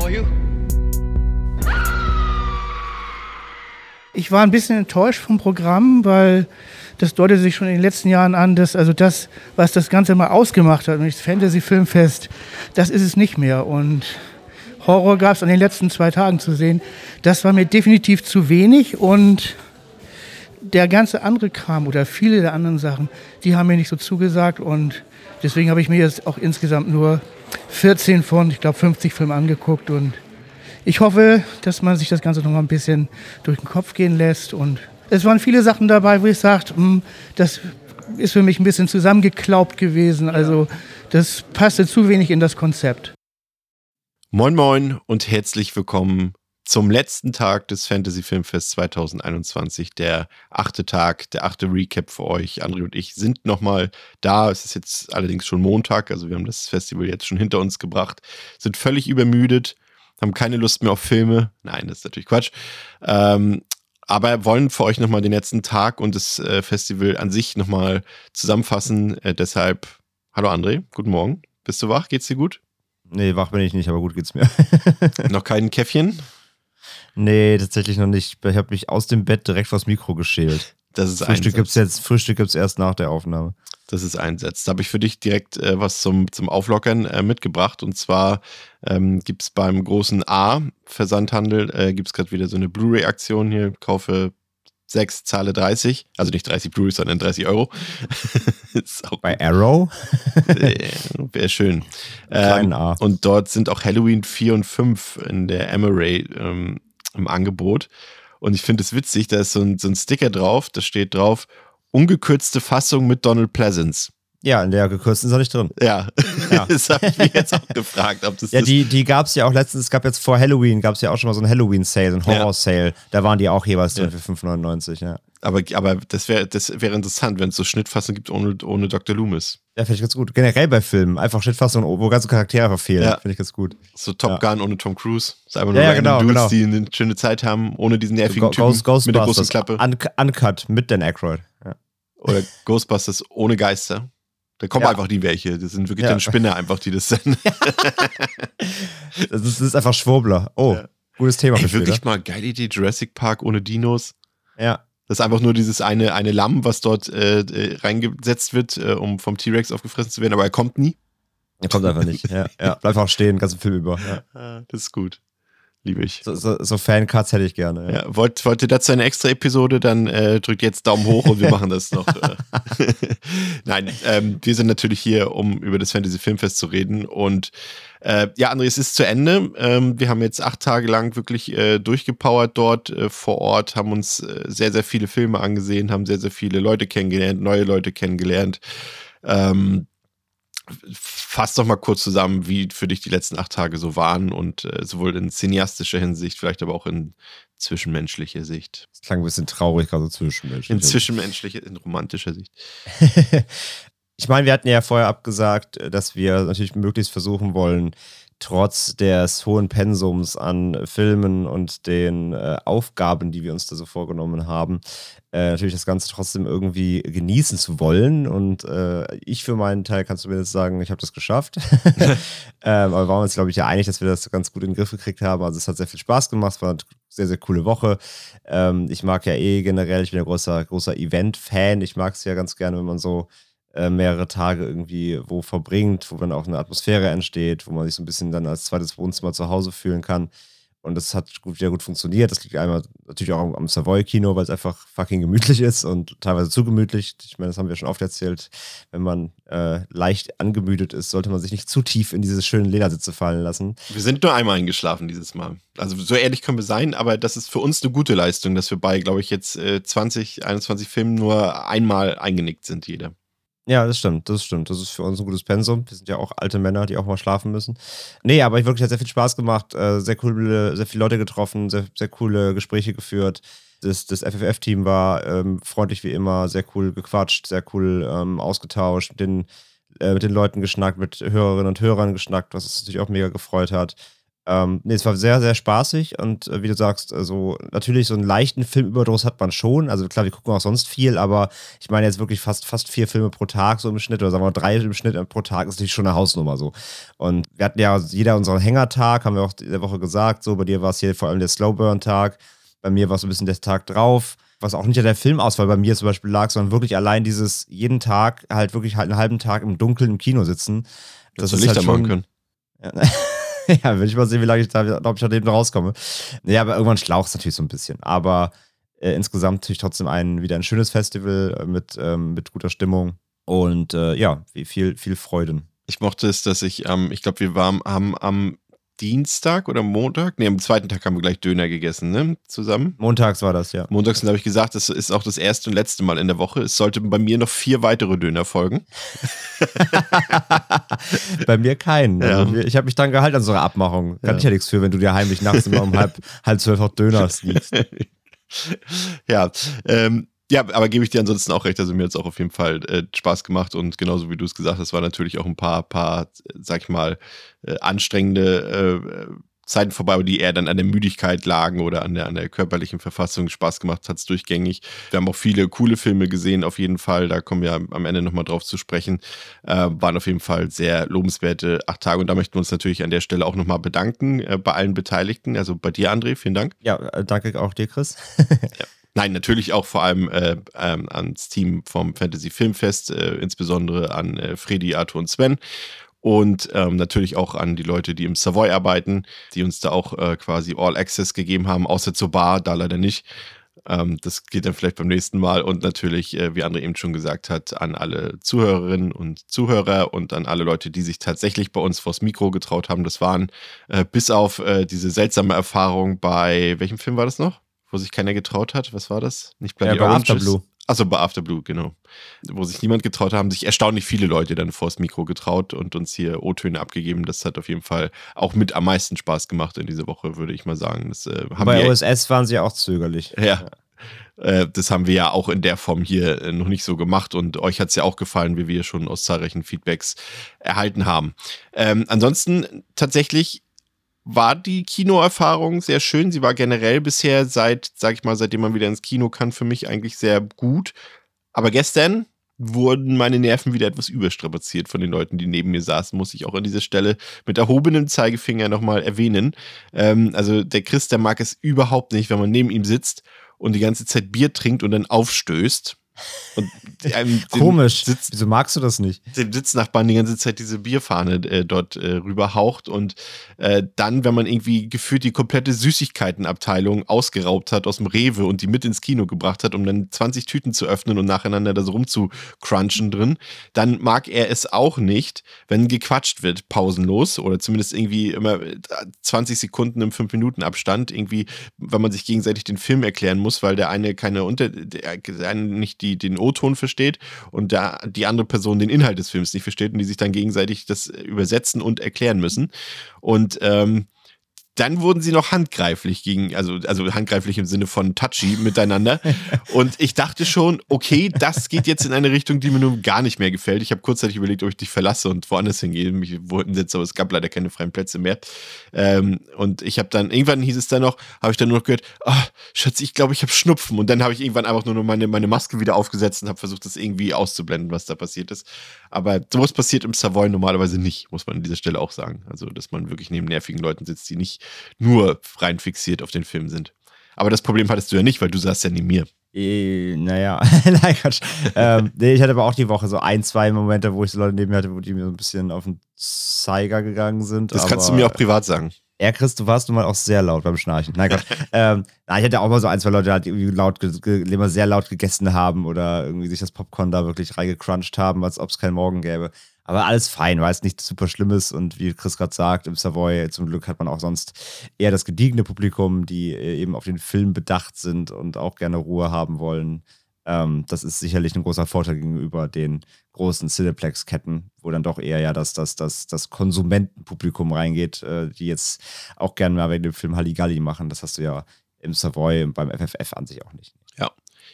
For you. Ich war ein bisschen enttäuscht vom Programm, weil das deutet sich schon in den letzten Jahren an, dass also das, was das Ganze mal ausgemacht hat, nämlich das Fantasy-Filmfest, das ist es nicht mehr. Und Horror gab es an den letzten zwei Tagen zu sehen. Das war mir definitiv zu wenig und der ganze andere Kram oder viele der anderen Sachen, die haben mir nicht so zugesagt und deswegen habe ich mir jetzt auch insgesamt nur 14 von, ich glaube, 50 Filmen angeguckt und ich hoffe, dass man sich das Ganze noch mal ein bisschen durch den Kopf gehen lässt und es waren viele Sachen dabei, wo ich sagte, hm, das ist für mich ein bisschen zusammengeklaubt gewesen, also das passte zu wenig in das Konzept. Moin Moin und herzlich willkommen zum letzten Tag des Fantasy Filmfest 2021, der achte Tag, der achte Recap für euch. André und ich sind nochmal da. Es ist jetzt allerdings schon Montag, also wir haben das Festival jetzt schon hinter uns gebracht, sind völlig übermüdet, haben keine Lust mehr auf Filme. Nein, das ist natürlich Quatsch. Ähm, aber wollen für euch nochmal den letzten Tag und das äh, Festival an sich nochmal zusammenfassen. Äh, deshalb, hallo André, guten Morgen. Bist du wach? Geht's dir gut? Nee, wach bin ich nicht, aber gut geht's mir. Noch kein Käffchen? Nee, tatsächlich noch nicht. Ich habe mich aus dem Bett direkt vors Mikro geschält. Das ist Frühstück Einsatz. gibt's jetzt, Frühstück gibt's erst nach der Aufnahme. Das ist Einsatz. Da habe ich für dich direkt äh, was zum, zum Auflockern äh, mitgebracht. Und zwar ähm, gibt es beim großen A-Versandhandel, äh, gibt es gerade wieder so eine Blu-ray-Aktion hier. Kaufe 6, zahle 30. Also nicht 30 Blu-rays, sondern 30 Euro. Bei Arrow? Wäre schön. Ähm, A. und dort sind auch Halloween 4 und 5 in der Emery ähm, im Angebot. Und ich finde es witzig, da ist so ein, so ein Sticker drauf, da steht drauf, ungekürzte Fassung mit Donald Pleasance. Ja, in der gekürzten ist er nicht drin. Ja, Ja. das habe ich mich jetzt auch gefragt, ob das Ja, die, die gab's ja auch letztens, es gab jetzt vor Halloween, gab's ja auch schon mal so einen Halloween-Sale, so einen Ja. Horror-Sale. Da waren die auch jeweils drin Ja. für 5,99, ja. Aber, aber das wäre das wäre interessant, wenn es so Schnittfassungen gibt ohne, ohne Dr. Loomis. Ja, finde ich ganz gut. Generell bei Filmen, einfach Schnittfassungen, wo ganze Charaktere fehlen, Ja. finde ich ganz gut. So Top Ja. Gun ohne Tom Cruise. Das ist einfach nur ja, genau, Dudes, genau. die eine schöne Zeit haben, ohne diesen nervigen Go Typen Ghost, mit der großen Ghostbusters, Klappe. un Uncut mit Dan Aykroyd. Ja. Oder Ghostbusters ohne Geister. Da kommen Ja. einfach die welche. Das sind wirklich dann Spinner einfach, die das sind. Das ist, das ist einfach Schwurbler. Oh, gutes Thema Ey, wirklich mal geile Idee, Jurassic Park ohne Dinos. Ja. Das ist einfach nur dieses eine, eine Lamm, was dort äh, äh, reingesetzt wird, äh, um vom T-Rex aufgefressen zu werden, aber er kommt nie. Er kommt einfach nicht. Ja, ja. Bleib einfach stehen, ganzen Film über. Ja. Ah, Das ist gut. Liebe ich. So, so, so Fan-Cuts hätte ich gerne. Ja. Ja, wollt, wollt ihr dazu eine extra Episode, dann äh, drückt jetzt Daumen hoch und wir machen das noch. äh. Nein, ähm, wir sind natürlich hier, um über das Fantasy Filmfest zu reden. Und äh, ja, André, es ist zu Ende. Ähm, wir haben jetzt acht Tage lang wirklich äh, durchgepowert dort äh, vor Ort, haben uns äh, sehr, sehr viele Filme angesehen, haben sehr, sehr viele Leute kennengelernt, neue Leute kennengelernt. Ähm, fass doch mal kurz zusammen, wie für dich die letzten acht Tage so waren und äh, sowohl in cineastischer Hinsicht, vielleicht aber auch in zwischenmenschlicher Sicht. Das klang ein bisschen traurig, gerade so zwischenmenschlich. In zwischenmenschlicher, in romantischer Sicht. ich meine, wir hatten ja vorher abgesagt, dass wir natürlich möglichst versuchen wollen, trotz des hohen Pensums an Filmen und den äh, Aufgaben, die wir uns da so vorgenommen haben, äh, natürlich das Ganze trotzdem irgendwie genießen zu wollen. Und äh, ich für meinen Teil kann zumindest sagen, ich habe das geschafft. ähm, aber wir waren uns, glaube ich, ja einig, dass wir das ganz gut in den Griff gekriegt haben. Also es hat sehr viel Spaß gemacht, es war eine sehr, sehr coole Woche. Ähm, ich mag ja eh generell, ich bin ja großer, großer Event-Fan. Ich mag es ja ganz gerne, wenn man so äh, mehrere Tage irgendwie wo verbringt, wo dann auch eine Atmosphäre entsteht, wo man sich so ein bisschen dann als zweites Wohnzimmer zu Hause fühlen kann. Und das hat gut, sehr gut funktioniert. Das liegt einmal natürlich auch am, Savoy-Kino, weil es einfach fucking gemütlich ist und teilweise zu gemütlich. Ich meine, das haben wir schon oft erzählt. Wenn man äh, leicht angemüdet ist, sollte man sich nicht zu tief in diese schönen Ledersitze fallen lassen. Wir sind nur einmal eingeschlafen dieses Mal. Also so ehrlich können wir sein, aber das ist für uns eine gute Leistung, dass wir bei, glaube ich, jetzt äh, 20, 21 Filmen nur einmal eingenickt sind, jeder. Ja, das stimmt, das stimmt. Das ist für uns ein gutes Pensum. Wir sind ja auch alte Männer, die auch mal schlafen müssen. Nee, aber ich wirklich hat sehr viel Spaß gemacht, äh, sehr coole, sehr viele Leute getroffen, sehr, sehr coole Gespräche geführt. Das, das FFF-Team war ähm, freundlich wie immer, sehr cool gequatscht, sehr cool ähm, ausgetauscht, mit den, äh, mit den Leuten geschnackt, mit Hörerinnen und Hörern geschnackt, was uns natürlich auch mega gefreut hat. Ähm, nee, es war sehr, sehr spaßig und äh, wie du sagst, also natürlich so einen leichten Filmüberdruss hat man schon. Also klar, wir gucken auch sonst viel, aber ich meine jetzt wirklich fast, fast vier Filme pro Tag so im Schnitt oder sagen wir mal drei im Schnitt pro Tag ist natürlich schon eine Hausnummer so. Und wir hatten ja jeder unseren Hängertag, haben wir auch in der Woche gesagt, so bei dir war es hier vor allem der Slowburn-Tag, bei mir war es ein bisschen der Tag drauf was auch nicht an der Filmauswahl bei mir zum Beispiel lag, sondern wirklich allein dieses jeden Tag halt wirklich halt einen halben Tag im Dunkeln im Kino sitzen. Das, das ist Lichter halt schon, machen können. Ja, ja, will ich mal sehen, wie lange ich da, ob ich da eben rauskomme. Ja, aber irgendwann schlaucht es natürlich so ein bisschen. Aber äh, insgesamt natürlich trotzdem ein, wieder ein schönes Festival äh, mit, ähm, mit guter Stimmung und äh, ja, viel, viel Freuden. Ich mochte es, dass ich, ähm, ich glaube, wir waren, haben am Dienstag oder Montag? Ne, am zweiten Tag haben wir gleich Döner gegessen, ne? Zusammen. Montags war das, ja. Montags habe ich gesagt, das ist auch das erste und letzte Mal in der Woche. Es sollten bei mir noch vier weitere Döner folgen. bei mir keinen. Ja. Also ich habe mich dran gehalten an so einer Abmachung. Kann ja. ich ja nichts für, wenn du dir heimlich nachts immer um halb, halb zwölf auch Döner sneakst. ja, ähm, ja, aber gebe ich dir ansonsten auch recht. Also mir hat es auch auf jeden Fall äh, Spaß gemacht und genauso wie du es gesagt hast, war natürlich auch ein paar, paar, sag ich mal, äh, anstrengende äh, Zeiten vorbei, die eher dann an der Müdigkeit lagen oder an der, an der körperlichen Verfassung. Spaß gemacht hat es durchgängig. Wir haben auch viele coole Filme gesehen, auf jeden Fall. Da kommen wir am Ende nochmal drauf zu sprechen. Äh, waren auf jeden Fall sehr lobenswerte acht Tage. Und da möchten wir uns natürlich an der Stelle auch nochmal bedanken äh, bei allen Beteiligten. Also bei dir, André, vielen Dank. Ja, äh, danke auch dir, Chris. ja. Nein, natürlich auch vor allem äh, ähm, ans Team vom Fantasy Filmfest, äh, insbesondere an äh, Freddy, Arthur und Sven. Und ähm, natürlich auch an die Leute, die im Savoy arbeiten, die uns da auch äh, quasi All Access gegeben haben, außer zur Bar, da leider nicht. Ähm, das geht dann vielleicht beim nächsten Mal. Und natürlich, äh, wie André eben schon gesagt hat, an alle Zuhörerinnen und Zuhörer und an alle Leute, die sich tatsächlich bei uns vors Mikro getraut haben. Das waren äh, bis auf diese seltsame Erfahrung bei, welchem Film war das noch? Wo sich keiner getraut hat. Was war das? Nicht Bloody ja, bei Oranges. Afterblue. Achso, bei Afterblue, genau. Wo sich niemand getraut haben, sich erstaunlich viele Leute dann vors Mikro getraut und uns hier O-Töne abgegeben. Das hat auf jeden Fall auch mit am meisten Spaß gemacht in dieser Woche, würde ich mal sagen. Das, äh, bei wir, OSS waren sie auch zögerlich. Ja. ja. Äh, das haben wir ja auch in der Form hier äh, noch nicht so gemacht und euch hat es ja auch gefallen, wie wir schon aus zahlreichen Feedbacks erhalten haben. Ähm, ansonsten tatsächlich war die Kinoerfahrung sehr schön. Sie war generell bisher seit, sag ich mal, seitdem man wieder ins Kino kann, für mich eigentlich sehr gut. Aber gestern wurden meine Nerven wieder etwas überstrapaziert von den Leuten, die neben mir saßen, muss ich auch an dieser Stelle mit erhobenem Zeigefinger nochmal erwähnen. Ähm, also der Chris, der mag es überhaupt nicht, wenn man neben ihm sitzt und die ganze Zeit Bier trinkt und dann aufstößt. Und einem Komisch. Sitz, Wieso magst du das nicht? Dem Sitznachbarn die ganze Zeit diese Bierfahne äh, dort äh, rüberhaucht und äh, dann, wenn man irgendwie gefühlt die komplette Süßigkeitenabteilung ausgeraubt hat aus dem Rewe und die mit ins Kino gebracht hat, um dann 20 Tüten zu öffnen und nacheinander da so rumzucrunchen drin, dann mag er es auch nicht, wenn gequatscht wird, pausenlos oder zumindest irgendwie immer 20 äh, Sekunden im 5-Minuten-Abstand, irgendwie, wenn man sich gegenseitig den Film erklären muss, weil der eine keine Unter, der eine nicht die den O-Ton versteht und da die andere Person den Inhalt des Films nicht versteht und die sich dann gegenseitig das übersetzen und erklären müssen. Und ähm, dann wurden sie noch handgreiflich gegen, also, also handgreiflich im Sinne von touchy miteinander. Und ich dachte schon, okay, das geht jetzt in eine Richtung, die mir nun gar nicht mehr gefällt. Ich habe kurzzeitig überlegt, ob ich dich verlasse und woanders hingehe. Mich wollten jetzt, aber es gab leider keine freien Plätze mehr. Ähm, und ich habe dann, irgendwann hieß es dann noch, habe ich dann nur noch gehört, oh, Schatz, ich glaube, ich habe Schnupfen. Und dann habe ich irgendwann einfach nur noch meine, meine Maske wieder aufgesetzt und habe versucht, das irgendwie auszublenden, was da passiert ist. Aber sowas passiert im Savoy normalerweise nicht, muss man an dieser Stelle auch sagen. Also, dass man wirklich neben nervigen Leuten sitzt, die nicht nur rein fixiert auf den Film sind. Aber das Problem hattest du ja nicht, weil du saßt ja neben mir. E, naja, nein, Quatsch. ähm, nee, ich hatte aber auch die Woche so ein, zwei Momente, wo ich so Leute neben mir hatte, wo die mir so ein bisschen auf den Zeiger gegangen sind. Das kannst du mir auch privat sagen. Ja, Chris, du warst nun mal auch sehr laut beim Schnarchen. Nein, Gott. ähm, ich hatte auch mal so ein, zwei Leute, die irgendwie laut, immer sehr laut gegessen haben oder irgendwie sich das Popcorn da wirklich reingecrunched haben, als ob es keinen Morgen gäbe. Aber alles fein, weil es nicht super Schlimmes und wie Chris gerade sagt, im Savoy zum Glück hat man auch sonst eher das gediegene Publikum, die äh, eben auf den Film bedacht sind und auch gerne Ruhe haben wollen. Ähm, das ist sicherlich ein großer Vorteil gegenüber den großen Cineplex-Ketten, wo dann doch eher ja das, das, das, das Konsumentenpublikum reingeht, äh, die jetzt auch gerne mal wegen dem Film Halligalli machen. Das hast du ja im Savoy und beim FFF an sich auch nicht. Ja.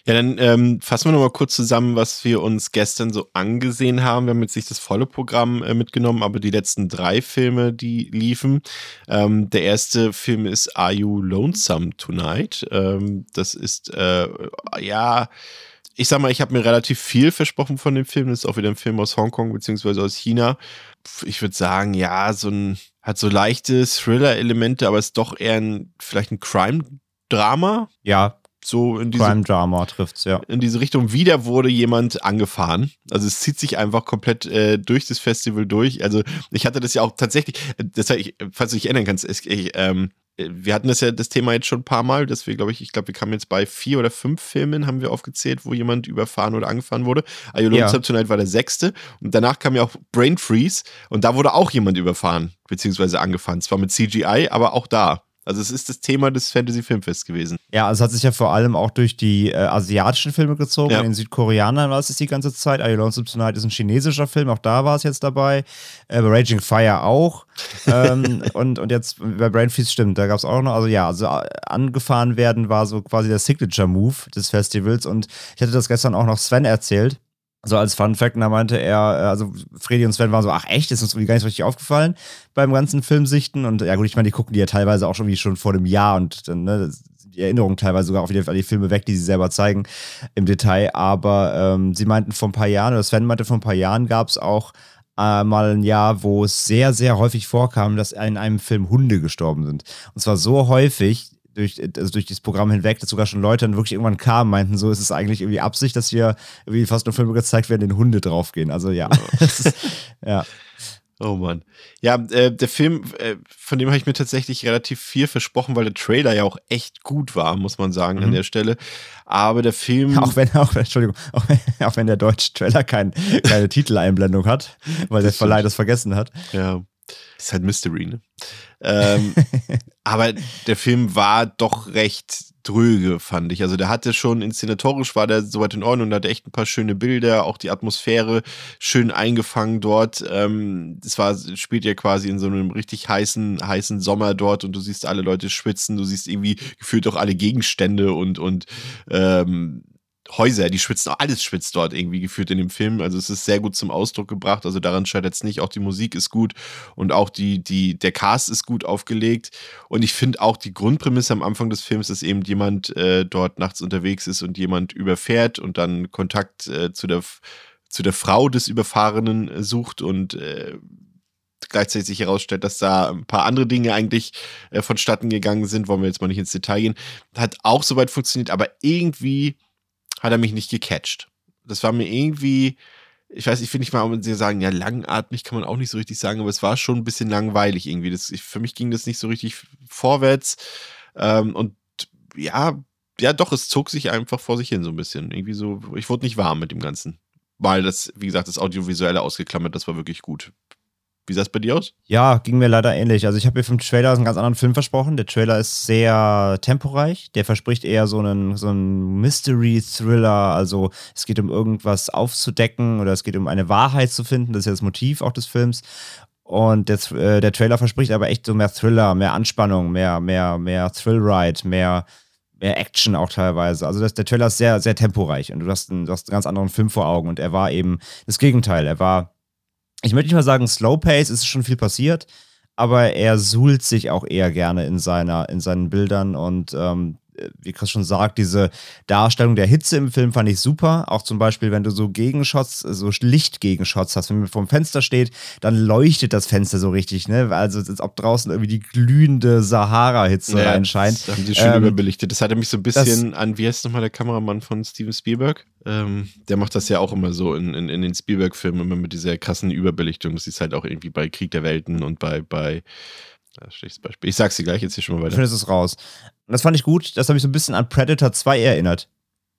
Ja, dann ähm, fassen wir nochmal kurz zusammen, was wir uns gestern so angesehen haben. Wir haben jetzt nicht das volle Programm äh, mitgenommen, aber die letzten drei Filme, die liefen. Ähm, der erste Film ist Are You Lonesome Tonight? Ähm, das ist, äh, ja, ich sag mal, ich habe mir relativ viel versprochen von dem Film. Das ist auch wieder ein Film aus Hongkong beziehungsweise aus China. Ich würde sagen, ja, so ein, hat so leichte Thriller-Elemente, aber ist doch eher ein, vielleicht ein Crime-Drama. Ja, so in diese, Crime Drama trifft's, ja. in diese Richtung. Wieder wurde jemand angefahren. Also es zieht sich einfach komplett äh, durch das Festival durch. Also ich hatte das ja auch tatsächlich, das, ich, falls du dich erinnern kannst, ich, ich, ähm, wir hatten das ja das Thema jetzt schon ein paar Mal, dass wir, glaube ich, ich glaube, wir kamen jetzt bei vier oder fünf Filmen, haben wir aufgezählt, wo jemand überfahren oder angefahren wurde. Ayolon ja. Tonight war der sechste und danach kam ja auch Brain Freeze und da wurde auch jemand überfahren, beziehungsweise angefahren. Zwar mit CGI, aber auch da. Also es ist das Thema des Fantasy Filmfests gewesen. Ja, also es hat sich ja vor allem auch durch die äh, asiatischen Filme gezogen. Ja. In den Südkoreanern war es die ganze Zeit. Are You Lonesome Tonight ist ein chinesischer Film, auch da war es jetzt dabei. Äh, bei Raging Fire auch. ähm, und, und jetzt bei Brain Freeze stimmt, da gab es auch noch, also ja, also äh, angefahren werden war so quasi der Signature-Move des Festivals. Und ich hatte das gestern auch noch Sven erzählt so als Fun Fact, da meinte er, äh, also Freddy und Sven waren so, ach echt, ist uns irgendwie gar nicht so richtig aufgefallen beim ganzen Filmsichten. Und ja gut, ich meine, die gucken die ja teilweise auch schon wie schon vor dem Jahr und dann, ne, die Erinnerungen teilweise sogar auf die, die Filme weg, die sie selber zeigen im Detail. Aber ähm, sie meinten vor ein paar Jahren, oder Sven meinte vor ein paar Jahren gab es auch äh, mal ein Jahr, wo es sehr, sehr häufig vorkam, dass in einem Film Hunde gestorben sind. Und zwar so häufig, durch, also durch dieses Programm hinweg, dass sogar schon Leute dann wirklich irgendwann kamen, meinten, so ist es eigentlich irgendwie Absicht, dass hier irgendwie fast nur Filme gezeigt werden, in Hunde draufgehen. Also ja. ist, ja. Oh Mann. Ja, äh, der Film, äh, von dem habe ich mir tatsächlich relativ viel versprochen, weil der Trailer ja auch echt gut war, muss man sagen, mhm. an der Stelle. Aber der Film. Auch wenn, auch, Entschuldigung, auch wenn, auch wenn der deutsche Trailer kein, keine Titeleinblendung hat, weil das der Verleih das vergessen hat. Ja. Ist halt Mystery, ne? Ähm, aber der Film war doch recht dröge, fand ich. Also der hatte schon inszenatorisch war der soweit in Ordnung, da hatte echt ein paar schöne Bilder, auch die Atmosphäre schön eingefangen dort. Ähm, es war, spielt ja quasi in so einem richtig heißen, heißen Sommer dort und du siehst alle Leute schwitzen, du siehst irgendwie gefühlt auch alle Gegenstände und, und ähm, Häuser, die schwitzen, alles schwitzt dort irgendwie geführt in dem Film. Also es ist sehr gut zum Ausdruck gebracht. Also daran scheitert es nicht. Auch die Musik ist gut und auch die, die, der Cast ist gut aufgelegt. Und ich finde auch die Grundprämisse am Anfang des Films, dass eben jemand äh, dort nachts unterwegs ist und jemand überfährt und dann Kontakt äh, zu, der, zu der Frau des Überfahrenen äh, sucht und äh, gleichzeitig sich herausstellt, dass da ein paar andere Dinge eigentlich äh, vonstatten gegangen sind, wollen wir jetzt mal nicht ins Detail gehen, hat auch soweit funktioniert, aber irgendwie hat er mich nicht gecatcht. Das war mir irgendwie, ich weiß, ich finde nicht mal, um sie sagen, ja, langatmig kann man auch nicht so richtig sagen, aber es war schon ein bisschen langweilig irgendwie. Das, ich, für mich ging das nicht so richtig vorwärts. Ähm, und ja, ja, doch, es zog sich einfach vor sich hin so ein bisschen. Irgendwie so, ich wurde nicht warm mit dem Ganzen. Weil das, wie gesagt, das Audiovisuelle ausgeklammert, das war wirklich gut. Wie sah es bei dir aus? Ja, ging mir leider ähnlich. Also ich habe mir vom Trailer einen ganz anderen Film versprochen. Der Trailer ist sehr temporeich. Der verspricht eher so einen, so einen Mystery-Thriller. Also es geht um irgendwas aufzudecken oder es geht um eine Wahrheit zu finden. Das ist ja das Motiv auch des Films. Und der, äh, der Trailer verspricht aber echt so mehr Thriller, mehr Anspannung, mehr, mehr, mehr Thrill-Ride, mehr, mehr Action auch teilweise. Also das, der Trailer ist sehr, sehr temporeich und du hast, einen, du hast einen ganz anderen Film vor Augen. Und er war eben das Gegenteil. Er war ich möchte nicht mal sagen Slow Pace, ist schon viel passiert, aber er suhlt sich auch eher gerne in, seiner, in seinen Bildern und ähm, wie Chris schon sagt, diese Darstellung der Hitze im Film fand ich super. Auch zum Beispiel, wenn du so Gegenshots, so Lichtgegenshots hast, wenn man vor dem Fenster steht, dann leuchtet das Fenster so richtig, ne? Also als ob draußen irgendwie die glühende Sahara-Hitze ja, reinscheint. Das haben sie schön ähm, überbelichtet. Das hatte mich so ein bisschen an, wie heißt nochmal der Kameramann von Steven Spielberg? Ähm, der macht das ja auch immer so in, in, in den Spielberg-Filmen, immer mit dieser krassen Überbelichtung. Das ist halt auch irgendwie bei Krieg der Welten und bei, bei das schlechtes Beispiel. Ich sag's dir gleich, jetzt hier schon mal weiter. Ich finde es raus. Und das fand ich gut. Das habe ich so ein bisschen an Predator 2 erinnert.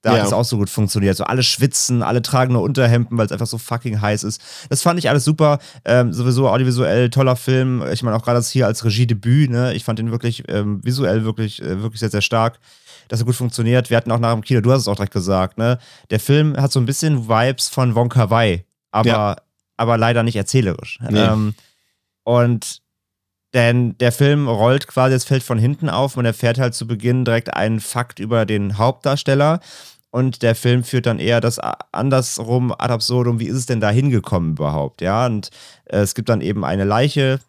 Da ja. hat es auch so gut funktioniert. So alle schwitzen, alle tragen nur Unterhemden, weil es einfach so fucking heiß ist. Das fand ich alles super. Ähm, sowieso audiovisuell toller Film. Ich meine auch gerade das hier als Regiedebüt. Ne? Ich fand ihn wirklich ähm, visuell wirklich, äh, wirklich sehr, sehr stark. dass er gut funktioniert. Wir hatten auch nach dem Kino, du hast es auch direkt gesagt, ne? Der Film hat so ein bisschen Vibes von Wonka Wai, aber, ja. aber leider nicht erzählerisch. Nee. Ähm, und denn der Film rollt quasi das Feld von hinten auf. Man erfährt halt zu Beginn direkt einen Fakt über den Hauptdarsteller. Und der Film führt dann eher das andersrum ad absurdum. Wie ist es denn da hingekommen überhaupt? Ja, und äh, es gibt dann eben eine Leiche.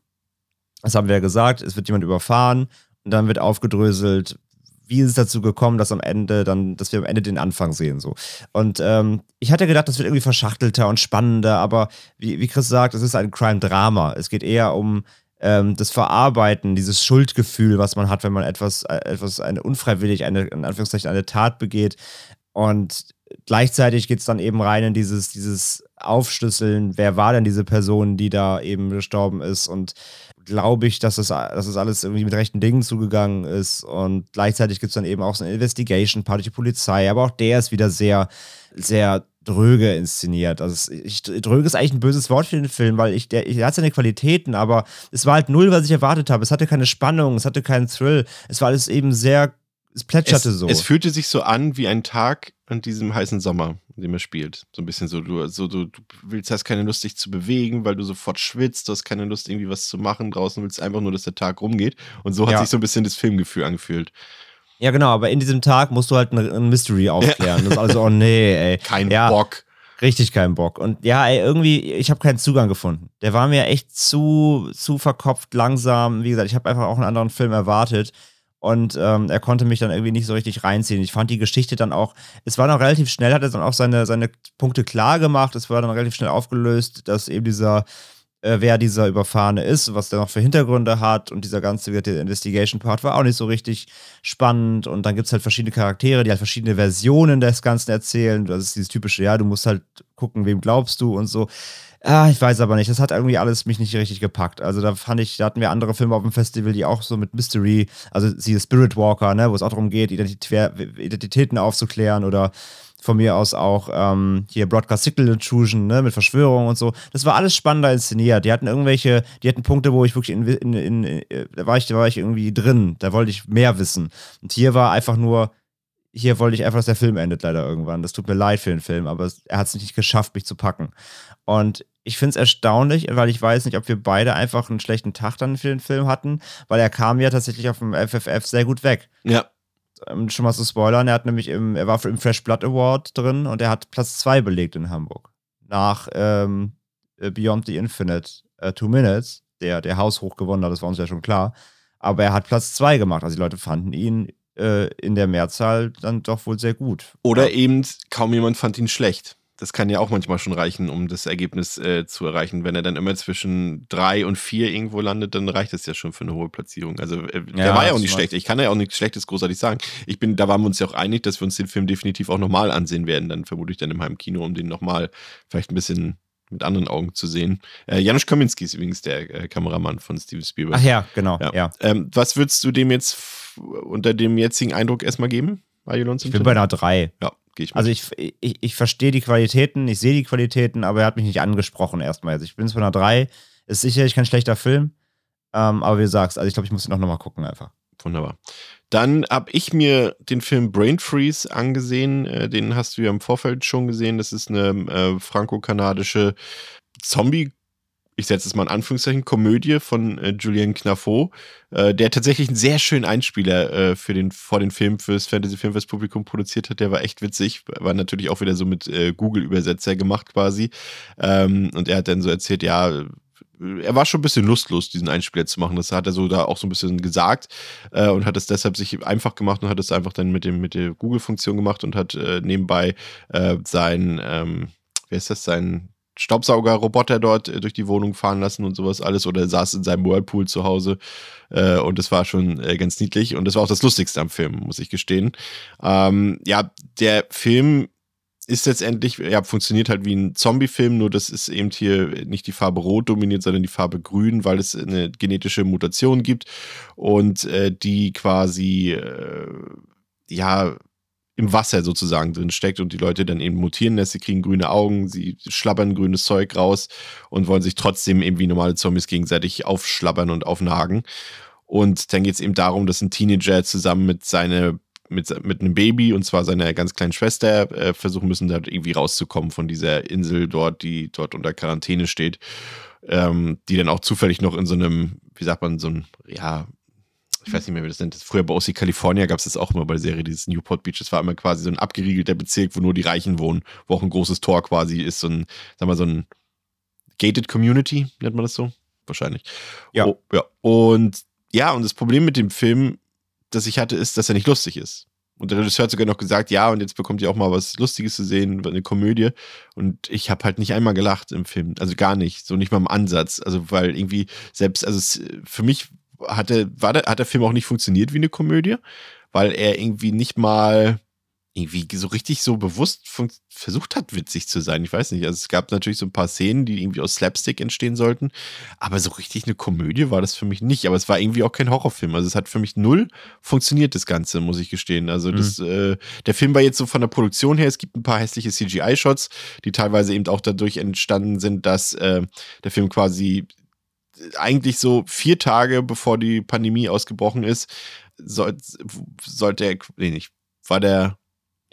Das haben wir ja gesagt. Es wird jemand überfahren. Und dann wird aufgedröselt, wie ist es dazu gekommen, dass am Ende dann, dass wir am Ende den Anfang sehen so. Und ähm, ich hatte gedacht, das wird irgendwie verschachtelter und spannender, aber wie, wie Chris sagt, es ist ein Crime-Drama. Es geht eher um ähm, das Verarbeiten, dieses Schuldgefühl, was man hat, wenn man etwas, äh, etwas eine unfreiwillig, eine, in Anführungszeichen, eine Tat begeht. Und gleichzeitig geht es dann eben rein in dieses, dieses Aufschlüsseln, wer war denn diese Person, die da eben gestorben ist? Und glaube ich, dass das, dass das alles irgendwie mit rechten Dingen zugegangen ist. Und gleichzeitig gibt es dann eben auch so eine Investigation-Part die Polizei, aber auch der ist wieder sehr, sehr dröge inszeniert. Also ich, dröge ist eigentlich ein böses Wort für den Film, weil ich, der, er hat seine Qualitäten, aber es war halt null, was ich erwartet habe. Es hatte keine Spannung, es hatte keinen Thrill. Es war alles eben sehr, es plätscherte es, so. Es fühlte sich so an wie ein Tag an diesem heißen Sommer, in dem er spielt. So ein bisschen so, du, so, du, du willst, hast keine Lust, dich zu bewegen, weil du sofort schwitzt, du hast keine Lust, irgendwie was zu machen draußen, willst einfach nur, dass der Tag rumgeht. Und so hat ja. sich so ein bisschen das Filmgefühl angefühlt. Ja, genau, aber in diesem Tag musst du halt ein, Mystery aufklären. Ja. Das ist also, oh nee, ey. Kein ja, Bock. Richtig keinen Bock. Und ja, ey, irgendwie, ich habe keinen Zugang gefunden. Der war mir echt zu, zu verkopft, langsam. Wie gesagt, ich habe einfach auch einen anderen Film erwartet. Und ähm, er konnte mich dann irgendwie nicht so richtig reinziehen. Ich fand die Geschichte dann auch, es war noch relativ schnell, hat er dann auch seine, seine Punkte klar gemacht. Es war dann relativ schnell aufgelöst, dass eben dieser äh, wer dieser Überfahrene ist, was der noch für Hintergründe hat und dieser ganze der Investigation-Part war auch nicht so richtig spannend und dann gibt es halt verschiedene Charaktere, die halt verschiedene Versionen des Ganzen erzählen. Das ist dieses typische, ja, du musst halt gucken, wem glaubst du und so. Ah, ich weiß aber nicht. Das hat irgendwie alles mich nicht richtig gepackt. Also da fand ich, da hatten wir andere Filme auf dem Festival, die auch so mit Mystery, also sie Spirit Walker, ne, wo es auch darum geht, Identitäten aufzuklären oder von mir aus auch ähm, hier Broadcast Signal Intrusion, ne, mit Verschwörung und so. Das war alles spannender inszeniert. Die hatten irgendwelche, die hatten Punkte, wo ich wirklich in, in, in, in da war ich, da war ich irgendwie drin. Da wollte ich mehr wissen. Und hier war einfach nur, hier wollte ich einfach, dass der Film endet leider irgendwann. Das tut mir leid für den Film, aber er hat es nicht geschafft, mich zu packen. Und ich finde es erstaunlich, weil ich weiß nicht, ob wir beide einfach einen schlechten Tag dann für den Film hatten, weil er kam ja tatsächlich auf dem FFF sehr gut weg. Ja ähm, schon mal zu spoilern, er hat nämlich im, er war im Fresh Blood Award drin und er hat Platz 2 belegt in Hamburg. Nach ähm, äh, Beyond the Infinite äh, Two Minutes, der, der haushoch gewonnen hat, das war uns ja schon klar. Aber er hat Platz 2 gemacht. Also die Leute fanden ihn äh, in der Mehrzahl dann doch wohl sehr gut. Oder ja. eben kaum jemand fand ihn schlecht das kann ja auch manchmal schon reichen, um das Ergebnis äh, zu erreichen. Wenn er dann immer zwischen drei und vier irgendwo landet, dann reicht das ja schon für eine hohe Platzierung. Also äh, der ja, war ja auch nicht schlecht. Ich kann ja auch nichts Schlechtes großartig sagen. Ich bin, da waren wir uns ja auch einig, dass wir uns den Film definitiv auch nochmal ansehen werden. Dann vermutlich dann im Heimkino, um den nochmal vielleicht ein bisschen mit anderen Augen zu sehen. Äh, Janusz Kaminski ist übrigens der äh, Kameramann von Steven Spielberg. Ach ja, genau. Ja. ja. Ähm, was würdest du dem jetzt unter dem jetzigen Eindruck erstmal geben? Ich bin bei einer 3. Ja, gehe ich mit. Also ich, ich, ich verstehe die Qualitäten, ich sehe die Qualitäten, aber er hat mich nicht angesprochen erstmal. Also ich bin zu einer 3. Ist sicherlich kein schlechter Film. Ähm, aber wie du sagst, also ich glaube, ich muss ihn auch nochmal gucken einfach. Wunderbar. Dann habe ich mir den Film Brain Freeze angesehen. Äh, den hast du ja im Vorfeld schon gesehen. Das ist eine äh, franco-kanadische Zombie- ich setze es mal in Anführungszeichen, Komödie von äh, Julien Knaffo, äh, der tatsächlich einen sehr schönen Einspieler äh, für den, vor den Film fürs Fantasy-Filmfest-Publikum produziert hat. Der war echt witzig, war natürlich auch wieder so mit äh, Google-Übersetzer gemacht quasi. Ähm, und er hat dann so erzählt, ja, er war schon ein bisschen lustlos, diesen Einspieler zu machen. Das hat er so da auch so ein bisschen gesagt äh, und hat es deshalb sich einfach gemacht und hat es einfach dann mit, dem, mit der Google-Funktion gemacht und hat äh, nebenbei äh, sein, ähm, wer ist das, sein Staubsaugerroboter dort äh, durch die Wohnung fahren lassen und sowas alles oder saß in seinem Whirlpool zu Hause äh, und das war schon äh, ganz niedlich und das war auch das Lustigste am Film, muss ich gestehen. Ähm, ja, der Film ist letztendlich, ja, funktioniert halt wie ein Zombie-Film, nur das ist eben hier nicht die Farbe Rot dominiert, sondern die Farbe Grün, weil es eine genetische Mutation gibt und äh, die quasi, ja, im Wasser sozusagen drin steckt und die Leute dann eben mutieren lässt, sie kriegen grüne Augen, sie schlabbern grünes Zeug raus und wollen sich trotzdem eben wie normale Zombies gegenseitig aufschlabbern und aufnagen. Und dann geht es eben darum, dass ein Teenager zusammen mit seiner mit, mit einem Baby und zwar seiner ganz kleinen Schwester äh, versuchen müssen, da irgendwie rauszukommen von dieser Insel dort, die dort unter Quarantäne steht, ähm, die dann auch zufällig noch in so einem, wie sagt man, so ein, ja, ich weiß nicht mehr, wie das nennt. Früher bei OC California gab es das auch immer bei der Serie, dieses Newport Beach. Das war immer quasi so ein abgeriegelter Bezirk, wo nur die Reichen wohnen, wo auch ein großes Tor quasi ist, so ein, sag mal, so ein Gated Community, nennt man das so? Wahrscheinlich. Ja. Oh, ja. Und ja, und das Problem mit dem Film, das ich hatte, ist, dass er nicht lustig ist. Und der Regisseur hat sogar noch gesagt, ja, und jetzt bekommt ihr auch mal was Lustiges zu sehen, eine Komödie. Und ich habe halt nicht einmal gelacht im Film. Also gar nicht. So nicht mal im Ansatz. Also, weil irgendwie selbst, also es, für mich hat der, war der, hat der Film auch nicht funktioniert wie eine Komödie, weil er irgendwie nicht mal irgendwie so richtig so bewusst versucht hat, witzig zu sein. Ich weiß nicht. Also es gab natürlich so ein paar Szenen, die irgendwie aus Slapstick entstehen sollten, aber so richtig eine Komödie war das für mich nicht. Aber es war irgendwie auch kein Horrorfilm. Also es hat für mich null funktioniert, das Ganze, muss ich gestehen. Also das, mhm. äh, der Film war jetzt so von der Produktion her, es gibt ein paar hässliche CGI-Shots, die teilweise eben auch dadurch entstanden sind, dass äh, der Film quasi eigentlich so vier Tage bevor die Pandemie ausgebrochen ist, soll, sollte er, nee, nicht, war der,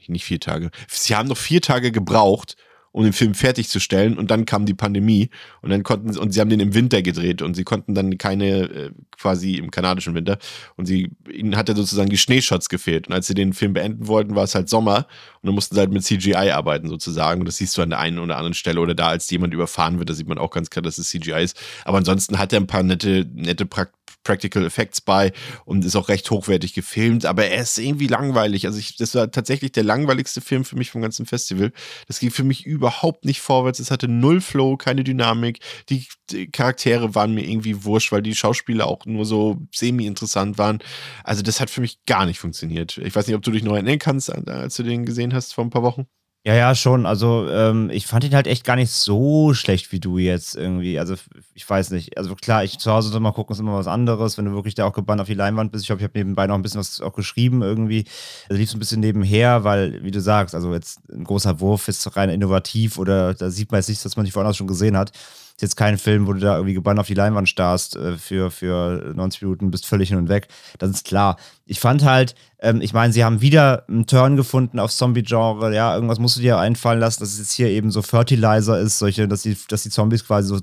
nicht vier Tage. Sie haben noch vier Tage gebraucht, um den Film fertigzustellen und dann kam die Pandemie und dann konnten sie, und sie haben den im Winter gedreht und sie konnten dann keine, äh, quasi im kanadischen Winter und sie, ihnen hat ja sozusagen die Schneeshots gefehlt und als sie den Film beenden wollten, war es halt Sommer und dann mussten sie halt mit CGI arbeiten sozusagen und das siehst du an der einen oder anderen Stelle oder da, als jemand überfahren wird, da sieht man auch ganz klar, dass es CGI ist, aber ansonsten hat er ein paar nette, nette Praktiken Practical Effects bei und ist auch recht hochwertig gefilmt, aber er ist irgendwie langweilig. Also ich, das war tatsächlich der langweiligste Film für mich vom ganzen Festival. Das ging für mich überhaupt nicht vorwärts. Es hatte null Flow, keine Dynamik. Die, die Charaktere waren mir irgendwie wurscht, weil die Schauspieler auch nur so semi-interessant waren. Also das hat für mich gar nicht funktioniert. Ich weiß nicht, ob du dich noch erinnern kannst, als du den gesehen hast vor ein paar Wochen. Ja, ja, schon. Also, ähm, ich fand ihn halt echt gar nicht so schlecht wie du jetzt irgendwie. Also, ich weiß nicht. Also, klar, ich zu Hause mal gucken, ist immer was anderes, wenn du wirklich da auch gebannt auf die Leinwand bist. Ich glaube, ich habe nebenbei noch ein bisschen was auch geschrieben irgendwie. Also, lief so ein bisschen nebenher, weil, wie du sagst, also jetzt ein großer Wurf ist rein innovativ oder da sieht man jetzt nichts, was man nicht woanders schon gesehen hat. Ist jetzt kein Film, wo du da irgendwie gebannt auf die Leinwand starrst äh, für, für 90 Minuten, bist völlig hin und weg. Das ist klar. Ich fand halt, ähm, ich meine, sie haben wieder einen Turn gefunden auf Zombie-Genre. Ja, irgendwas musst du dir einfallen lassen, dass es jetzt hier eben so Fertilizer ist, solche, dass die, dass die Zombies quasi so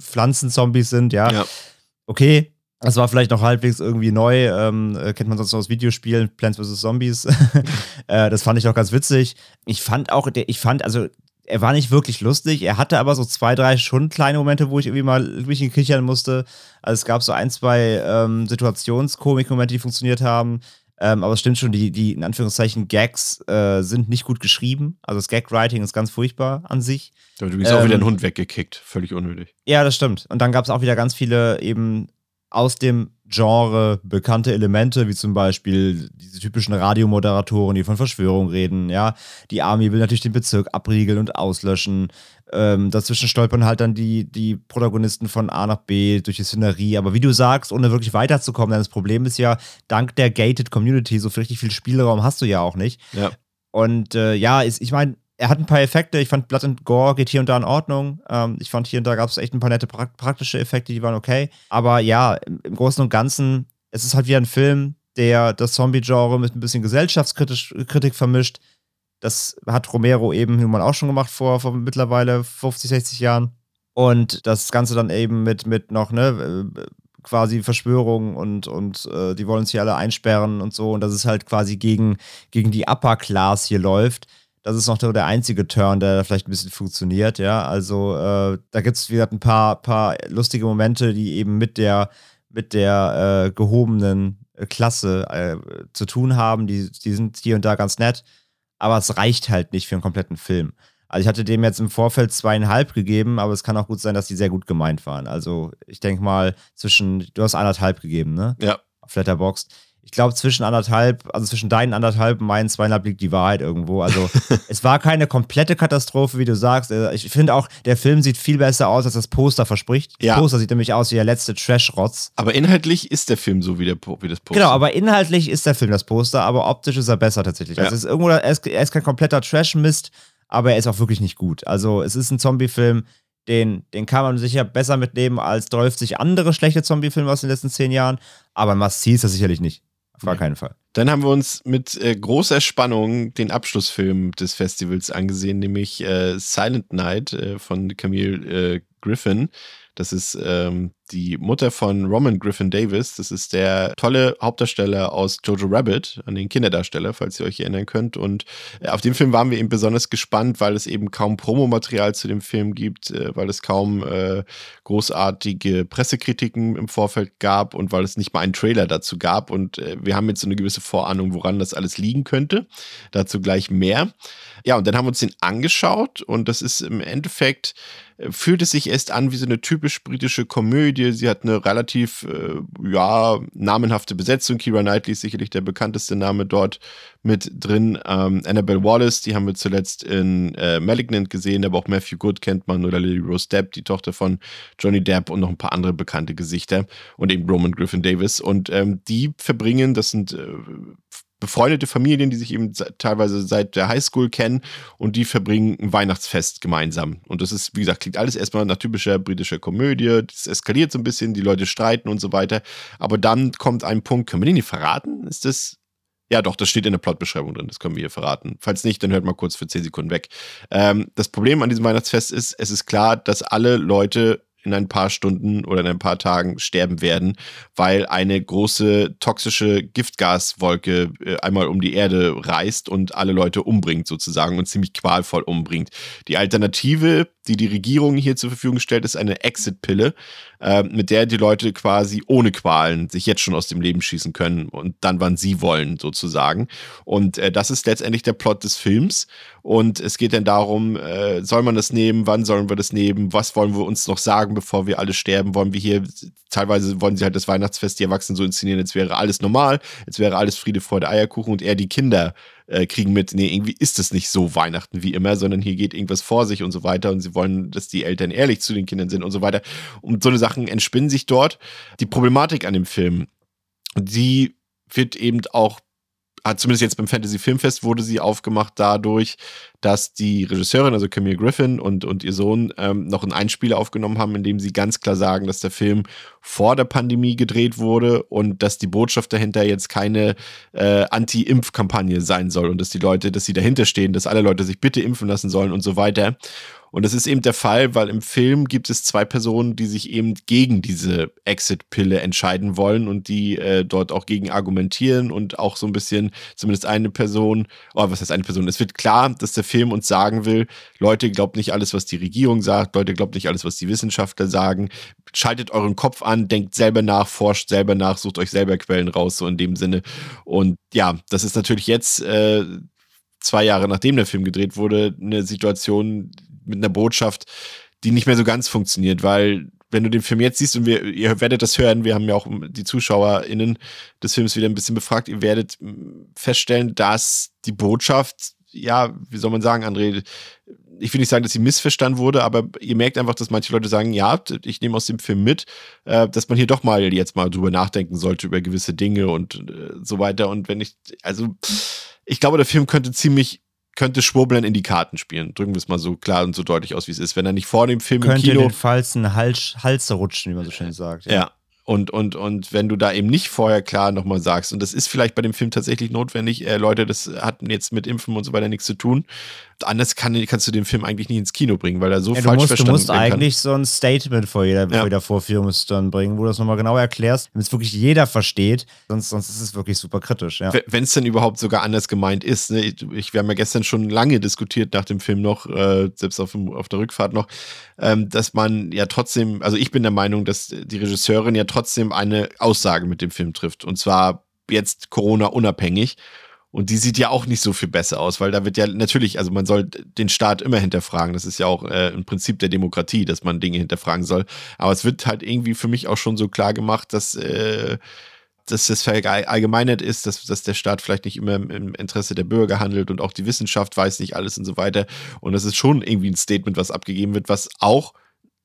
Pflanzenzombies sind, ja. ja. Okay, das war vielleicht noch halbwegs irgendwie neu, ähm, äh, kennt man sonst aus Videospielen, Plants vs. Zombies. äh, das fand ich auch ganz witzig. Ich fand auch, ich fand, also er war nicht wirklich lustig. Er hatte aber so zwei, drei schon kleine Momente, wo ich irgendwie mal mich kichern musste. Also es gab so ein, zwei ähm, Situationskomik-Momente, die funktioniert haben. Ähm, aber es stimmt schon, die, die in Anführungszeichen Gags äh, sind nicht gut geschrieben. Also das Gag-Writing ist ganz furchtbar an sich. Aber du bist ähm, auch wieder ein Hund weggekickt. Völlig unnötig. Ja, das stimmt. Und dann gab es auch wieder ganz viele eben aus dem Genre bekannte Elemente, wie zum Beispiel diese typischen Radiomoderatoren, die von Verschwörung reden, ja. Die Army will natürlich den Bezirk abriegeln und auslöschen. Ähm, dazwischen stolpern halt dann die, die Protagonisten von A nach B durch die Szenerie. Aber wie du sagst, ohne wirklich weiterzukommen, denn das Problem ist ja, dank der gated Community, so richtig viel Spielraum hast du ja auch nicht. Ja. Und äh, ja, ist, ich meine, er hat ein paar Effekte. Ich fand Blood and Gore geht hier und da in Ordnung. Ähm, ich fand hier und da gab es echt ein paar nette pra praktische Effekte, die waren okay. Aber ja, im, Großen und Ganzen, es ist halt wieder ein Film, der das Zombie-Genre mit ein bisschen Gesellschaftskritik vermischt. Das hat Romero eben nun mal auch schon gemacht vor, vor mittlerweile 50, 60 Jahren. Und das Ganze dann eben mit, mit noch, ne, äh, quasi Verschwörungen und, und äh, die wollen sich alle einsperren und so. Und das ist halt quasi gegen, gegen die Upper Class hier läuft das ist noch der einzige Turn, der vielleicht ein bisschen funktioniert, ja. Also äh, da gibt es wieder ein paar, paar lustige Momente, die eben mit der, mit der äh, gehobenen äh, Klasse äh, zu tun haben. Die, die sind hier und da ganz nett, aber es reicht halt nicht für einen kompletten Film. Also ich hatte dem jetzt im Vorfeld zweieinhalb gegeben, aber es kann auch gut sein, dass die sehr gut gemeint waren. Also ich denke mal zwischen, du hast anderthalb gegeben, ne? Ja. Auf Letterboxd ich glaube, zwischen anderthalb, also zwischen deinen anderthalb und meinen zweieinhalb liegt die Wahrheit irgendwo. Also es war keine komplette Katastrophe, wie du sagst. Äh, ich finde auch, der Film sieht viel besser aus, als das Poster verspricht. Das ja. Poster sieht nämlich aus wie der letzte Trash-Rotz. Aber inhaltlich ist der Film so wie, der, wie das Poster. Genau, aber inhaltlich ist der Film das Poster, aber optisch ist er besser tatsächlich. Ja. Also es ist irgendwo, er ist, er ist kein kompletter Trash-Mist, aber er ist auch wirklich nicht gut. Also es ist ein Zombie-Film, den, den kann man sicher besser mitnehmen als 30 andere schlechte Zombie-Filme aus den letzten zehn Jahren, aber See ist das sicherlich nicht. Auf gar keinen Fall. Dann haben wir uns mit äh, großer Spannung den Abschlussfilm des Festivals angesehen, nämlich äh, Silent Night äh, von Camille äh, Griffin. Das ist ähm, die Mutter von Roman Griffin Davis. Das ist der tolle Hauptdarsteller aus Jojo Rabbit, an den Kinderdarsteller, falls ihr euch erinnern könnt. Und äh, auf den Film waren wir eben besonders gespannt, weil es eben kaum Promomaterial zu dem Film gibt, äh, weil es kaum äh, großartige Pressekritiken im Vorfeld gab und weil es nicht mal einen Trailer dazu gab. Und äh, wir haben jetzt so eine gewisse Vorahnung, woran das alles liegen könnte. Dazu gleich mehr. Ja, und dann haben wir uns den angeschaut und das ist im Endeffekt fühlt es sich erst an wie so eine typisch britische Komödie. Sie hat eine relativ, äh, ja, namenhafte Besetzung. Kira Knightley ist sicherlich der bekannteste Name dort mit drin. Ähm, Annabelle Wallace, die haben wir zuletzt in äh, Malignant gesehen, aber auch Matthew Good kennt man oder Lily Rose Depp, die Tochter von Johnny Depp und noch ein paar andere bekannte Gesichter und eben Roman Griffin Davis. Und ähm, die verbringen, das sind äh, befreundete Familien, die sich eben teilweise seit der Highschool kennen und die verbringen ein Weihnachtsfest gemeinsam. Und das ist, wie gesagt, klingt alles erstmal nach typischer britischer Komödie. Das eskaliert so ein bisschen, die Leute streiten und so weiter. Aber dann kommt ein Punkt, können wir den nicht verraten? Ist das. Ja, doch, das steht in der Plotbeschreibung drin, das können wir hier verraten. Falls nicht, dann hört mal kurz für 10 Sekunden weg. Ähm, das Problem an diesem Weihnachtsfest ist, es ist klar, dass alle Leute in ein paar Stunden oder in ein paar Tagen sterben werden, weil eine große toxische Giftgaswolke äh, einmal um die Erde reist und alle Leute umbringt sozusagen und ziemlich qualvoll umbringt. Die Alternative die die Regierung hier zur Verfügung stellt, ist eine Exit-Pille, äh, mit der die Leute quasi ohne Qualen sich jetzt schon aus dem Leben schießen können und dann, wann sie wollen, sozusagen. Und äh, das ist letztendlich der Plot des Films. Und es geht dann darum, äh, soll man das nehmen, wann sollen wir das nehmen, was wollen wir uns noch sagen, bevor wir alle sterben, wollen wir hier, teilweise wollen sie halt das Weihnachtsfest, die Erwachsenen so inszenieren, jetzt wäre alles normal, jetzt wäre alles Friede, Freude, Eierkuchen und eher die Kinder äh, kriegen mit, nee, irgendwie ist es nicht so Weihnachten wie immer, sondern hier geht irgendwas vor sich und so weiter und sie wollen, dass die Eltern ehrlich zu den Kindern sind und so weiter. Und so eine Sachen entspinnen sich dort. Die Problematik an dem Film, die wird eben auch zumindest jetzt beim Fantasy Filmfest wurde sie aufgemacht dadurch, dass die Regisseurin, also Camille Griffin und, und ihr Sohn ähm, noch ein Einspieler aufgenommen haben, in dem sie ganz klar sagen, dass der Film vor der Pandemie gedreht wurde und dass die Botschaft dahinter jetzt keine äh, Anti-Impf-Kampagne sein soll und dass die Leute, dass sie dahinter stehen, dass alle Leute sich bitte impfen lassen sollen und so weiter. Und das ist eben der Fall, weil im Film gibt es zwei Personen, die sich eben gegen diese Exit-Pille entscheiden wollen und die äh, dort auch gegen argumentieren und auch so ein bisschen, zumindest eine Person, oh, was heißt eine Person? Es wird klar, dass der Film uns sagen will, Leute, glaubt nicht alles, was die Regierung sagt, Leute, glaubt nicht alles, was die Wissenschaftler sagen, schaltet euren Kopf an, denkt selber nach, forscht selber nach, sucht euch selber Quellen raus, so in dem Sinne. Und ja, das ist natürlich jetzt äh, zwei Jahre nachdem der Film gedreht wurde, eine Situation, mit einer Botschaft, die nicht mehr so ganz funktioniert, weil wenn du den Film jetzt siehst und wir, ihr werdet das hören, wir haben ja auch die ZuschauerInnen des Films wieder ein bisschen befragt, ihr werdet feststellen, dass die Botschaft, ja, wie soll man sagen, André, ich will nicht sagen, dass sie missverstanden wurde, aber ihr merkt einfach, dass manche Leute sagen, ja, ich nehme aus dem Film mit, äh, dass man hier doch mal jetzt mal drüber nachdenken sollte, über gewisse Dinge und äh, so weiter. Und wenn ich, also, ich glaube, der Film könnte ziemlich könnte Schwurbeln in die Karten spielen. Drücken wir es mal so klar und so deutlich aus, wie es ist. Wenn er nicht vor dem Film könnte im Kino. den falschen Hals, Hals rutschen, wie man so schön sagt. Ja. ja. Und, und, und wenn du da eben nicht vorher klar nochmal sagst, und das ist vielleicht bei dem Film tatsächlich notwendig, äh, Leute, das hat jetzt mit Impfen und so weiter nichts zu tun, anders kann, kannst du den Film eigentlich nicht ins Kino bringen, weil er so ja, falsch musst, verstanden Du musst eigentlich kann. so ein Statement vor jeder, ja. vor jeder Vorführung dann bringen, wo du das nochmal genau erklärst, damit es wirklich jeder versteht. Sonst, sonst ist es wirklich super kritisch. Ja. Wenn es denn überhaupt sogar anders gemeint ist. Ne? Ich, wir haben ja gestern schon lange diskutiert nach dem Film noch, äh, selbst auf, auf der Rückfahrt noch, ähm, dass man ja trotzdem, also ich bin der Meinung, dass die Regisseurin ja trotzdem eine Aussage mit dem Film trifft. Und zwar jetzt Corona unabhängig. Und die sieht ja auch nicht so viel besser aus, weil da wird ja natürlich, also man soll den Staat immer hinterfragen. Das ist ja auch äh, ein Prinzip der Demokratie, dass man Dinge hinterfragen soll. Aber es wird halt irgendwie für mich auch schon so klar gemacht, dass, äh, dass das verallgemeinert ist, dass, dass der Staat vielleicht nicht immer im Interesse der Bürger handelt und auch die Wissenschaft weiß nicht alles und so weiter. Und das ist schon irgendwie ein Statement, was abgegeben wird, was auch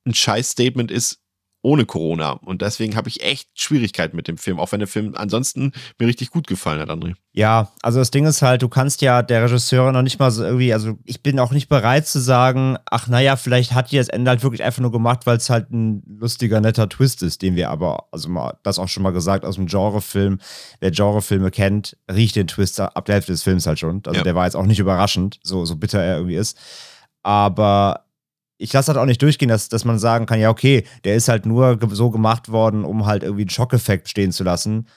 ein Scheiß-Statement ist, ohne Corona. Und deswegen habe ich echt Schwierigkeiten mit dem Film, auch wenn der Film ansonsten mir richtig gut gefallen hat, André. Ja, also das Ding ist halt, du kannst ja der Regisseur noch nicht mal so irgendwie, also ich bin auch nicht bereit zu sagen, ach naja, vielleicht hat die das Ende halt wirklich einfach nur gemacht, weil es halt ein lustiger, netter Twist ist, den wir aber, also mal, das auch schon mal gesagt, aus dem Genrefilm, wer Genrefilme kennt, riecht den Twist ab der Hälfte des Films halt schon. Also Ja. der war jetzt auch nicht überraschend, so, so bitter er irgendwie ist. Aber ich lasse halt auch nicht durchgehen, dass, dass man sagen kann, ja, okay, der ist halt nur so gemacht worden, um halt irgendwie einen Schockeffekt stehen zu lassen,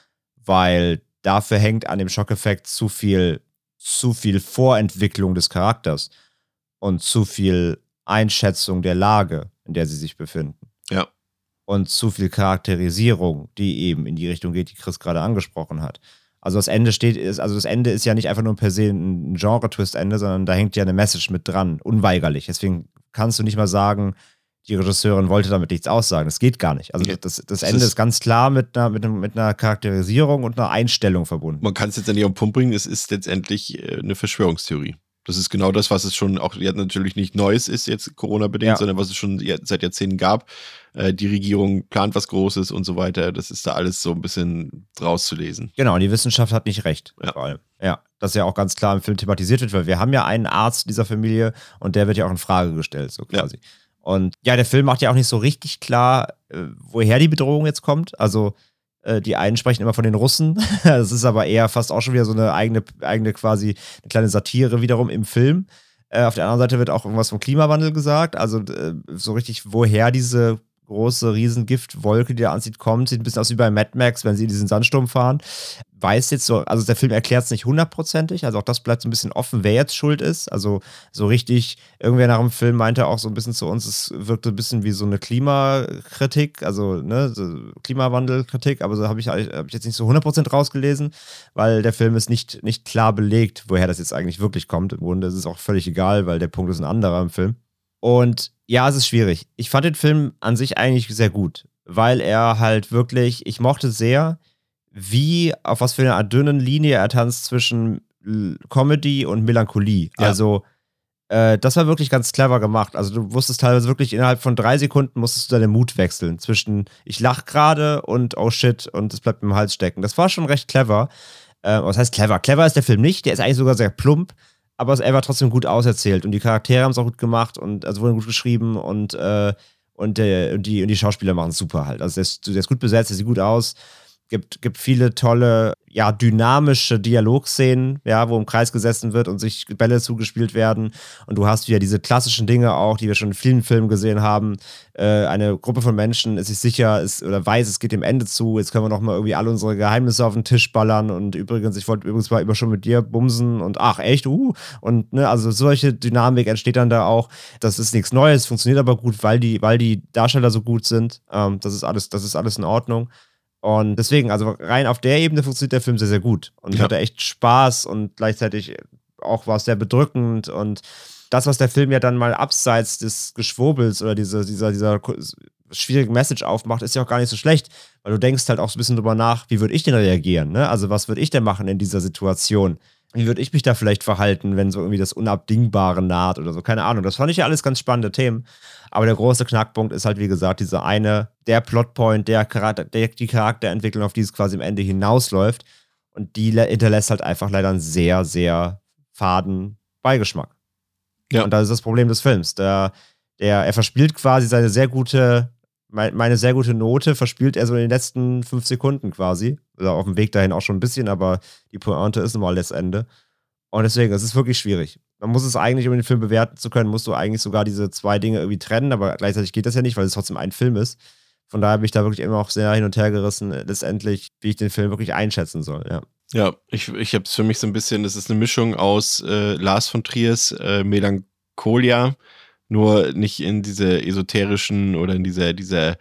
weil dafür hängt an dem Schockeffekt zu viel, zu viel Vorentwicklung des Charakters und zu viel Einschätzung der Lage, in der sie sich befinden. Ja. Und zu viel Charakterisierung, die eben in die Richtung geht, die Chris gerade angesprochen hat. Also das Ende steht, ist, also das Ende ist ja nicht einfach nur per se ein Genre-Twist-Ende, sondern da hängt ja eine Message mit dran, unweigerlich. Deswegen kannst du nicht mal sagen, die Regisseurin wollte damit nichts aussagen. Das geht gar nicht. Also Ja, das, das das Ende ist- ist, ganz klar mit einer, mit, einem, mit einer Charakterisierung und einer Einstellung verbunden. Man kann es jetzt nicht auf den Punkt bringen, es ist letztendlich äh, eine Verschwörungstheorie. Das ist genau das, was es schon auch jetzt natürlich nicht Neues ist, jetzt Corona-bedingt, Ja. sondern was es schon ja- seit Jahrzehnten gab. Äh, die Regierung plant was Großes und so weiter. Das ist da alles so ein bisschen rauszulesen. Genau, und die Wissenschaft hat nicht recht. Ja. Vor allem. Ja, das ja auch ganz klar im Film thematisiert wird, weil wir haben ja einen Arzt dieser Familie und der wird ja auch in Frage gestellt, so Ja. quasi. Und ja, der Film macht ja auch nicht so richtig klar, äh, woher die Bedrohung jetzt kommt. Also die einen sprechen immer von den Russen. Das ist aber eher fast auch schon wieder so eine eigene, eigene quasi eine kleine Satire wiederum im Film. Äh, auf der anderen Seite wird auch irgendwas vom Klimawandel gesagt. Also äh, so richtig, woher diese große Riesengiftwolke, die da anzieht, kommt. Sieht ein bisschen aus wie bei Mad Max, wenn sie in diesen Sandsturm fahren. Weiß jetzt so, also der Film erklärt es nicht hundertprozentig, also auch das bleibt so ein bisschen offen, wer jetzt schuld ist. Also so richtig, irgendwer nach dem Film meinte auch so ein bisschen zu uns, es wirkte ein bisschen wie so eine Klimakritik, also ne, so Klimawandelkritik, aber so habe ich, hab ich jetzt nicht so 100% rausgelesen, weil der Film ist nicht, nicht klar belegt, woher das jetzt eigentlich wirklich kommt. Im Grunde ist es auch völlig egal, weil der Punkt ist ein anderer im Film. Und ja, es ist schwierig. Ich fand den Film an sich eigentlich sehr gut, weil er halt wirklich, ich mochte sehr, wie, auf was für einer dünnen Linie er tanzt zwischen Comedy und Melancholie. Ja. Also, äh, das war wirklich ganz clever gemacht. Also, du wusstest teilweise wirklich innerhalb von drei Sekunden musstest du deinen Mut wechseln zwischen ich lach gerade und oh shit und es bleibt mir im Hals stecken. Das war schon recht clever. Äh, was heißt clever? Clever ist der Film nicht, der ist eigentlich sogar sehr plump, aber er war trotzdem gut auserzählt und die Charaktere haben es auch gut gemacht und also wurden gut geschrieben und, äh, und, der, und, die, und die Schauspieler machen es super halt. Also der ist, der ist gut besetzt, der sieht gut aus. Gibt, gibt viele tolle, ja, dynamische Dialogszenen, ja, wo im Kreis gesessen wird und sich Bälle zugespielt werden. Und du hast wieder diese klassischen Dinge auch, die wir schon in vielen Filmen gesehen haben. Äh, eine Gruppe von Menschen ist sich sicher ist, oder weiß, es geht dem Ende zu. Jetzt können wir noch mal irgendwie alle unsere Geheimnisse auf den Tisch ballern. Und übrigens, ich wollte übrigens mal immer schon mit dir bumsen. Und ach, echt? Uh. Und ne, also solche Dynamik entsteht dann da auch. Das ist nichts Neues, funktioniert aber gut, weil die, weil die Darsteller so gut sind. Ähm, das ist alles, das ist alles in Ordnung. Und deswegen, also rein auf der Ebene funktioniert der Film sehr, sehr gut. Und ich Ja. hatte echt Spaß und gleichzeitig auch war es sehr bedrückend. Und das, was der Film ja dann mal abseits des Geschwurbels oder diese, dieser, dieser schwierigen Message aufmacht, ist ja auch gar nicht so schlecht, weil du denkst halt auch so ein bisschen drüber nach, wie würde ich denn reagieren? Ne? Also, was würde ich denn machen in dieser Situation? Wie würde ich mich da vielleicht verhalten, wenn so irgendwie das Unabdingbare naht oder so? Keine Ahnung. Das fand ich ja alles ganz spannende Themen. Aber der große Knackpunkt ist halt, wie gesagt, dieser eine, der Plotpoint, der, Charakter, der die Charakterentwicklung, auf die es quasi am Ende hinausläuft. Und die hinterlässt halt einfach leider einen sehr, sehr faden Beigeschmack. Ja. Und das ist das Problem des Films. Der, der, er verspielt quasi seine sehr gute, meine sehr gute Note, verspielt er so in den letzten fünf Sekunden quasi. Oder auf dem Weg dahin auch schon ein bisschen, aber die Pointe ist nun mal das Ende. Und deswegen, es ist wirklich schwierig. Man muss es eigentlich, um den Film bewerten zu können, musst du eigentlich sogar diese zwei Dinge irgendwie trennen, aber gleichzeitig geht das ja nicht, weil es trotzdem ein Film ist. Von daher bin ich da wirklich immer auch sehr hin und her gerissen, letztendlich, wie ich den Film wirklich einschätzen soll. Ja. Ja, ich, ich habe es für mich so ein bisschen, das ist eine Mischung aus äh, Lars von Triers äh, Melancholia, nur nicht in diese esoterischen oder in dieser, dieser,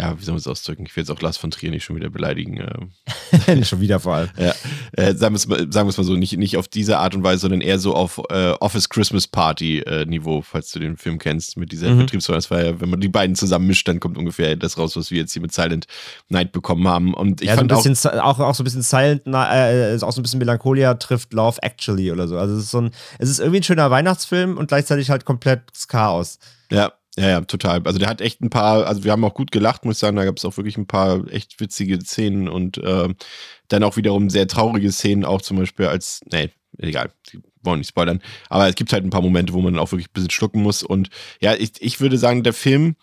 ja, wie soll man es ausdrücken? Ich will jetzt auch Lars von Trier nicht schon wieder beleidigen. Äh, Schon wieder vor allem. ja, äh, sagen wir es mal, sagen mal so, nicht, nicht auf diese Art und Weise, sondern eher so auf äh, Office Christmas Party äh, Niveau, falls du den Film kennst, mit dieser Mhm. Das war ja, wenn man die beiden zusammen mischt, dann kommt ungefähr das raus, was wir jetzt hier mit Silent Night bekommen haben. Und ich ja, so ein fand auch, bisschen, si- auch, auch so ein bisschen Silent, Na- äh, ist auch so ein bisschen Melancholia trifft Love Actually oder so. Also es ist so ein, es ist irgendwie ein schöner Weihnachtsfilm und gleichzeitig halt komplett Chaos. Ja, Ja, ja, total. Also der hat echt ein paar, also wir haben auch gut gelacht, muss ich sagen, da gab es auch wirklich ein paar echt witzige Szenen und äh, dann auch wiederum sehr traurige Szenen, auch zum Beispiel als, nee, egal, die wollen nicht spoilern, aber es gibt halt ein paar Momente, wo man auch wirklich ein bisschen schlucken muss. Und ja, ich, ich würde sagen, der Film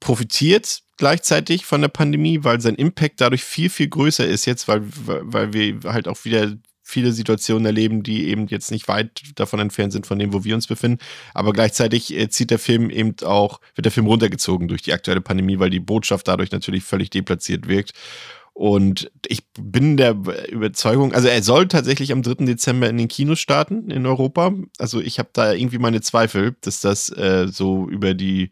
profitiert gleichzeitig von der Pandemie, weil sein Impact dadurch viel, viel größer ist jetzt, weil, weil wir halt auch wieder viele Situationen erleben, die eben jetzt nicht weit davon entfernt sind von dem, wo wir uns befinden. Aber gleichzeitig äh, zieht der Film eben auch, wird der Film runtergezogen durch die aktuelle Pandemie, weil die Botschaft dadurch natürlich völlig deplatziert wirkt. Und ich bin der Überzeugung, also er soll tatsächlich am 3. Dezember in den Kinos starten in Europa. Also ich habe da irgendwie meine Zweifel, dass das äh, so über die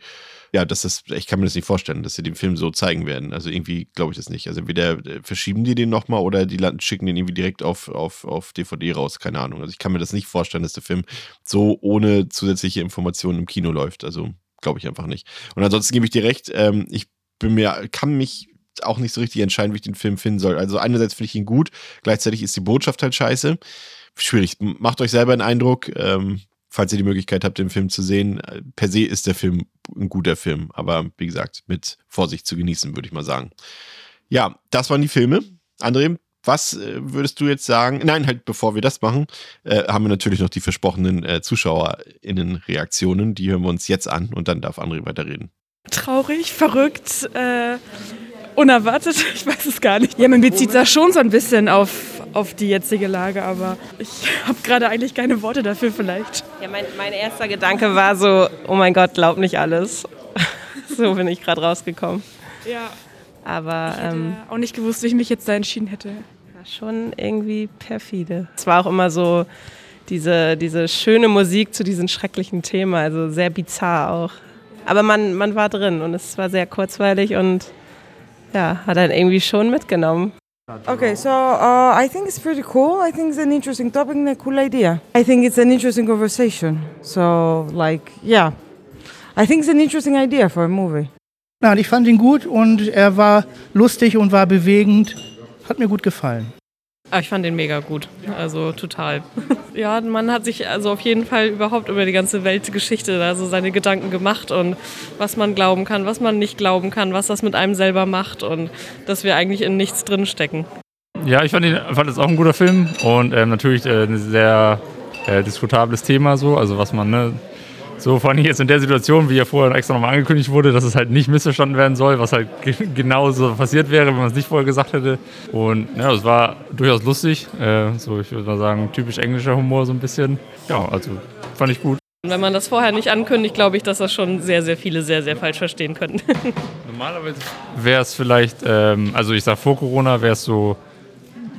ja, das ist, ich kann mir das nicht vorstellen, dass sie den Film so zeigen werden. Also irgendwie glaube ich das nicht. Also entweder äh, verschieben die den nochmal oder die schicken den irgendwie direkt auf, auf, auf DVD raus, keine Ahnung. Also ich kann mir das nicht vorstellen, dass der Film so ohne zusätzliche Informationen im Kino läuft. Also glaube ich einfach nicht. Und ansonsten gebe ich dir recht, ähm, ich bin mir, kann mich auch nicht so richtig entscheiden, wie ich den Film finden soll. Also einerseits finde ich ihn gut, gleichzeitig ist die Botschaft halt scheiße. Schwierig. Macht euch selber einen Eindruck. Ähm, falls ihr die Möglichkeit habt, den Film zu sehen. Per se ist der Film ein guter Film, aber wie gesagt, mit Vorsicht zu genießen, würde ich mal sagen. Ja, das waren die Filme. André, was äh, würdest du jetzt sagen? Nein, halt bevor wir das machen, äh, haben wir natürlich noch die versprochenen äh, ZuschauerInnen-Reaktionen. Die hören wir uns jetzt an und dann darf André weiterreden. Traurig, verrückt, äh, unerwartet, ich weiß es gar nicht. Ja, man bezieht da schon so ein bisschen auf auf die jetzige Lage, aber ich habe gerade eigentlich keine Worte dafür vielleicht. Ja, mein, mein erster Gedanke war so, oh mein Gott, glaub nicht alles. so bin ich gerade rausgekommen. Ja. Aber ich ähm, auch nicht gewusst, wie ich mich jetzt da entschieden hätte. War schon irgendwie perfide. Es war auch immer so diese, diese schöne Musik zu diesem schrecklichen Thema, also sehr bizarr auch. Aber man, man war drin und es war sehr kurzweilig und ja, hat dann irgendwie schon mitgenommen. Okay, so uh, I think it's pretty cool. I think it's an interesting topic and a cool idea. I think it's an interesting conversation. So, like, yeah, I think it's an interesting idea for a movie. Nein, ich fand ihn gut und er war lustig und war bewegend. Hat mir gut gefallen. Ah, ich fand den mega gut. Also total. ja, man hat sich also auf jeden Fall überhaupt über die ganze Weltgeschichte also seine Gedanken gemacht und was man glauben kann, was man nicht glauben kann, was das mit einem selber macht und dass wir eigentlich in nichts drinstecken. Ja, ich fand, ihn, fand das auch ein guter Film und ähm, natürlich äh, ein sehr äh, diskutables Thema so, also was man ne, so vor allem jetzt in der Situation, wie ja vorher extra nochmal angekündigt wurde, dass es halt nicht missverstanden werden soll, was halt genauso passiert wäre, wenn man es nicht vorher gesagt hätte. Und ja, es war durchaus lustig. Äh, so, ich würde mal sagen, typisch englischer Humor so ein bisschen. Ja, also fand ich gut. Wenn man das vorher nicht ankündigt, glaube ich, dass das schon sehr, sehr viele sehr, sehr falsch verstehen könnten. Normalerweise wäre es vielleicht, ähm, also ich sage vor Corona wäre es so,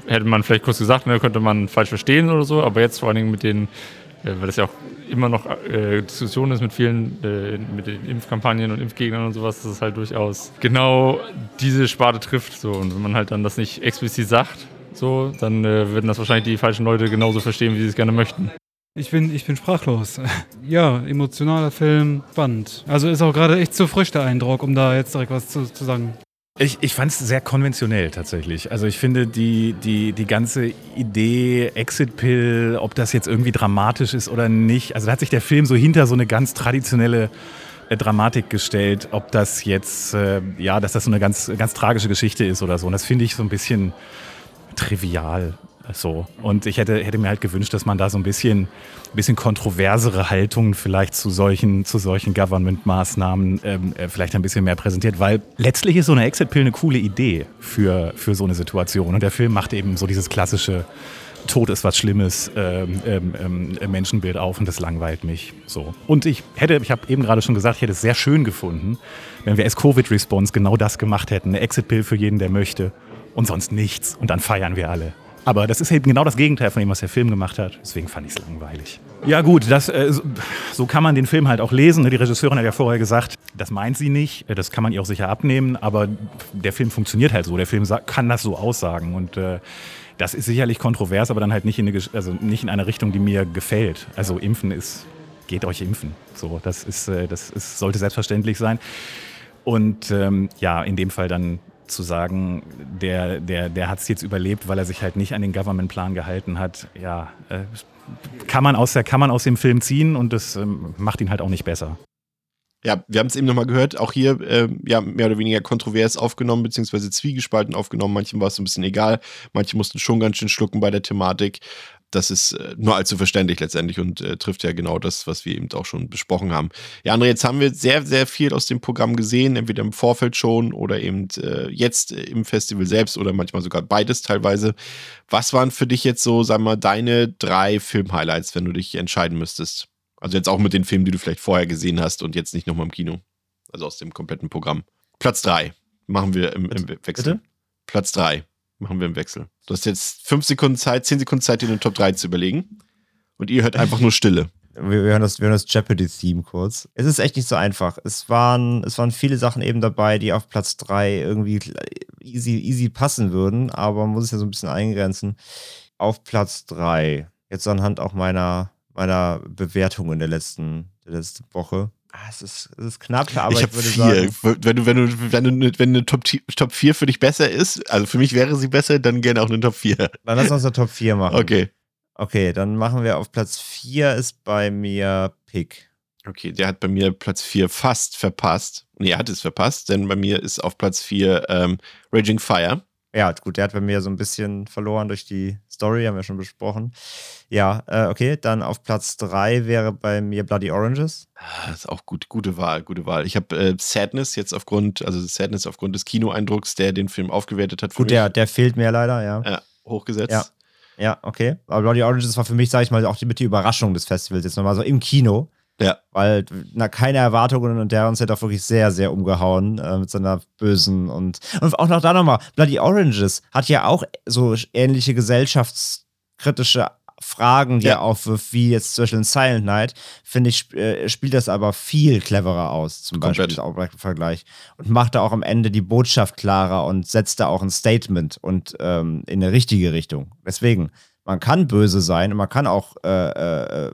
hätte man vielleicht kurz gesagt, ne, könnte man falsch verstehen oder so, aber jetzt vor allen Dingen mit den weil das ja auch immer noch äh, Diskussion ist mit vielen, äh, mit den Impfkampagnen und Impfgegnern und sowas, dass es halt durchaus genau diese Sparte trifft. So. Und wenn man halt dann das nicht explizit sagt, so, dann äh, werden das wahrscheinlich die falschen Leute genauso verstehen, wie sie es gerne möchten. Ich bin, ich bin sprachlos. Ja, emotionaler Film, spannend. Also ist auch gerade echt zu frisch der Eindruck, um da jetzt direkt was zu, zu sagen. Ich, ich fand es sehr konventionell tatsächlich. Also ich finde die, die, die ganze Idee Exit Pill, ob das jetzt irgendwie dramatisch ist oder nicht, also da hat sich der Film so hinter so eine ganz traditionelle äh, Dramatik gestellt, ob das jetzt, äh, ja, dass das so eine ganz, ganz tragische Geschichte ist oder so. Und das finde ich so ein bisschen trivial. So. Und ich hätte, hätte mir halt gewünscht, dass man da so ein bisschen, bisschen kontroversere Haltungen vielleicht zu solchen, zu solchen Government-Maßnahmen ähm, äh, vielleicht ein bisschen mehr präsentiert, weil letztlich ist so eine Exit-Pill eine coole Idee für, für so eine Situation. Und der Film macht eben so dieses klassische Tod ist was Schlimmes ähm, ähm, ähm, Menschenbild auf und das langweilt mich. So. Und ich hätte, ich habe eben gerade schon gesagt, ich hätte es sehr schön gefunden, wenn wir als Covid-Response genau das gemacht hätten. Eine Exit-Pill für jeden, der möchte und sonst nichts. Und dann feiern wir alle. Aber das ist eben genau das Gegenteil von dem, was der Film gemacht hat. Deswegen fand ich es langweilig. Ja gut, das, äh, so kann man den Film halt auch lesen. Die Regisseurin hat ja vorher gesagt, das meint sie nicht. Äh, das kann man ihr auch sicher abnehmen. Aber der Film funktioniert halt so. Der Film kann das so aussagen. Und äh, das ist sicherlich kontrovers, aber dann halt nicht in, eine, also nicht in eine Richtung, die mir gefällt. Also impfen ist, geht euch impfen. So, das ist, das ist, sollte selbstverständlich sein. Und ähm, ja, in dem Fall dann zu sagen, der, der, der hat es jetzt überlebt, weil er sich halt nicht an den Government-Plan gehalten hat, ja, äh, kann, man aus kann man aus dem Film ziehen und das ähm, macht ihn halt auch nicht besser. Ja, wir haben es eben nochmal gehört, auch hier äh, ja mehr oder weniger kontrovers aufgenommen, beziehungsweise zwiegespalten aufgenommen. Manchen war es ein bisschen egal, manche mussten schon ganz schön schlucken bei der Thematik. Das ist äh, nur allzu verständlich letztendlich und äh, trifft ja genau das, was wir eben auch schon besprochen haben. Ja, André, jetzt haben wir sehr, sehr viel aus dem Programm gesehen, entweder im Vorfeld schon oder eben äh, jetzt im Festival selbst oder manchmal sogar beides teilweise. Was waren für dich jetzt so, sagen wir mal, deine drei Film-Highlights, wenn du dich entscheiden müsstest? Also jetzt auch mit den Filmen, die du vielleicht vorher gesehen hast und jetzt nicht nochmal im Kino. Also aus dem kompletten Programm. Platz drei machen wir im, im Wechsel. Bitte? Platz drei machen wir im Wechsel. Du hast jetzt fünf Sekunden Zeit, zehn Sekunden Zeit, dir eine Top 3 zu überlegen. Und ihr hört einfach nur Stille. Wir, hören das, das Jeopardy-Theme kurz. Es ist echt nicht so einfach. Es waren, es waren viele Sachen eben dabei, die auf Platz 3 irgendwie easy, easy passen würden, aber man muss es ja so ein bisschen eingrenzen. Auf Platz 3, jetzt anhand auch meiner meiner Bewertung in der letzten, der letzten Woche. Ah, es, ist, es ist knapp, aber ich, ich würde vier. sagen. Wenn du, wenn du, wenn du, wenn eine Top, Top 4 für dich besser ist, also für mich wäre sie besser, dann gerne auch eine Top 4. Dann lass uns eine Top 4 machen. Okay. Okay, dann machen wir auf Platz 4 ist bei mir Pick. Okay, der hat bei mir Platz 4 fast verpasst. Nee, er hat es verpasst, denn bei mir ist auf Platz 4 ähm, Raging Fire. Ja, gut, der hat bei mir so ein bisschen verloren durch die Story, haben wir schon besprochen. Ja, äh, okay, dann auf Platz 3 wäre bei mir Bloody Oranges. Ah, das ist auch gut, gute Wahl, gute Wahl. Ich habe äh, Sadness jetzt aufgrund, also Sadness aufgrund des Kinoeindrucks, der den Film aufgewertet hat. Gut, der, der fehlt mir leider, ja. Ja, hochgesetzt. Ja. Ja, okay. Aber Bloody Oranges war für mich, sage ich mal, auch die, mit die Überraschung des Festivals jetzt nochmal so im Kino. Ja. Weil, na, keine Erwartungen und der uns hat auch wirklich sehr, sehr umgehauen äh, mit seiner bösen und, und auch noch da nochmal, Bloody Oranges hat ja auch so ähnliche gesellschaftskritische Fragen, die ja. er aufwirft, wie jetzt zum Beispiel in Silent Night, finde ich, äh, spielt das aber viel cleverer aus, zum Komplett. Beispiel auch im Vergleich. Und macht da auch am Ende die Botschaft klarer und setzt da auch ein Statement und ähm, in eine richtige Richtung. Deswegen, man kann böse sein und man kann auch äh, äh,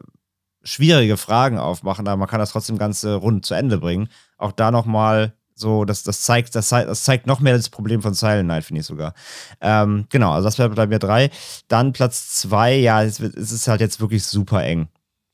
schwierige Fragen aufmachen, aber man kann das trotzdem ganz rund zu Ende bringen. Auch da nochmal so, das, das, zeigt, das, das zeigt noch mehr das Problem von Silent Night, finde ich sogar. Ähm, genau, also das wäre bei mir drei. Dann Platz zwei, ja, es, es ist halt jetzt wirklich super eng.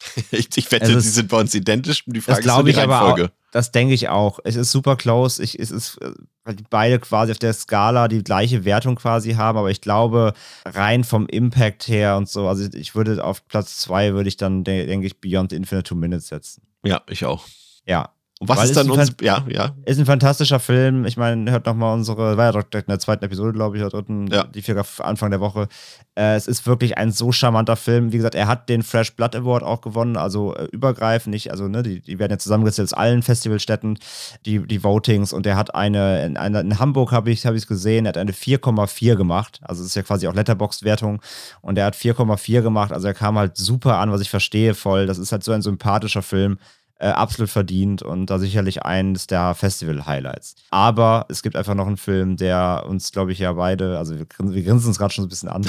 ich, ich wette, sie sind bei uns identisch. Die Frage das ist die Reihenfolge. Auch, das denke ich auch. Es ist super close. Ich, es ist, äh, weil die beide quasi auf der Skala die gleiche Wertung quasi haben, aber ich glaube, rein vom Impact her und so, also ich würde auf Platz zwei würde ich dann, denke ich, Beyond Infinite Two Minutes setzen. Ja, ich auch. Ja, und was Weil ist dann uns, ja, ja. Ist ein fantastischer Film. Ich meine, hört nochmal unsere, war ja direkt in der zweiten Episode, glaube ich, oder dritten, ja. die vier Anfang der Woche. Äh, es ist wirklich ein so charmanter Film. Wie gesagt, er hat den Fresh Blood Award auch gewonnen, also äh, übergreifend, nicht, also, ne, die, die werden ja zusammengezählt aus allen Festivalstätten, die, die Votings. Und er hat eine, in, eine, in Hamburg habe ich es gesehen, er hat eine 4,4 gemacht. Also, es ist ja quasi auch Letterboxd-Wertung. Und er hat 4,4 gemacht. Also, er kam halt super an, was ich verstehe, voll. Das ist halt so ein sympathischer Film äh, absolut verdient und da sicherlich eines der Festival-Highlights. Aber es gibt einfach noch einen Film, der uns, glaube ich, ja beide, also wir, wir grinsen uns gerade schon so ein bisschen an,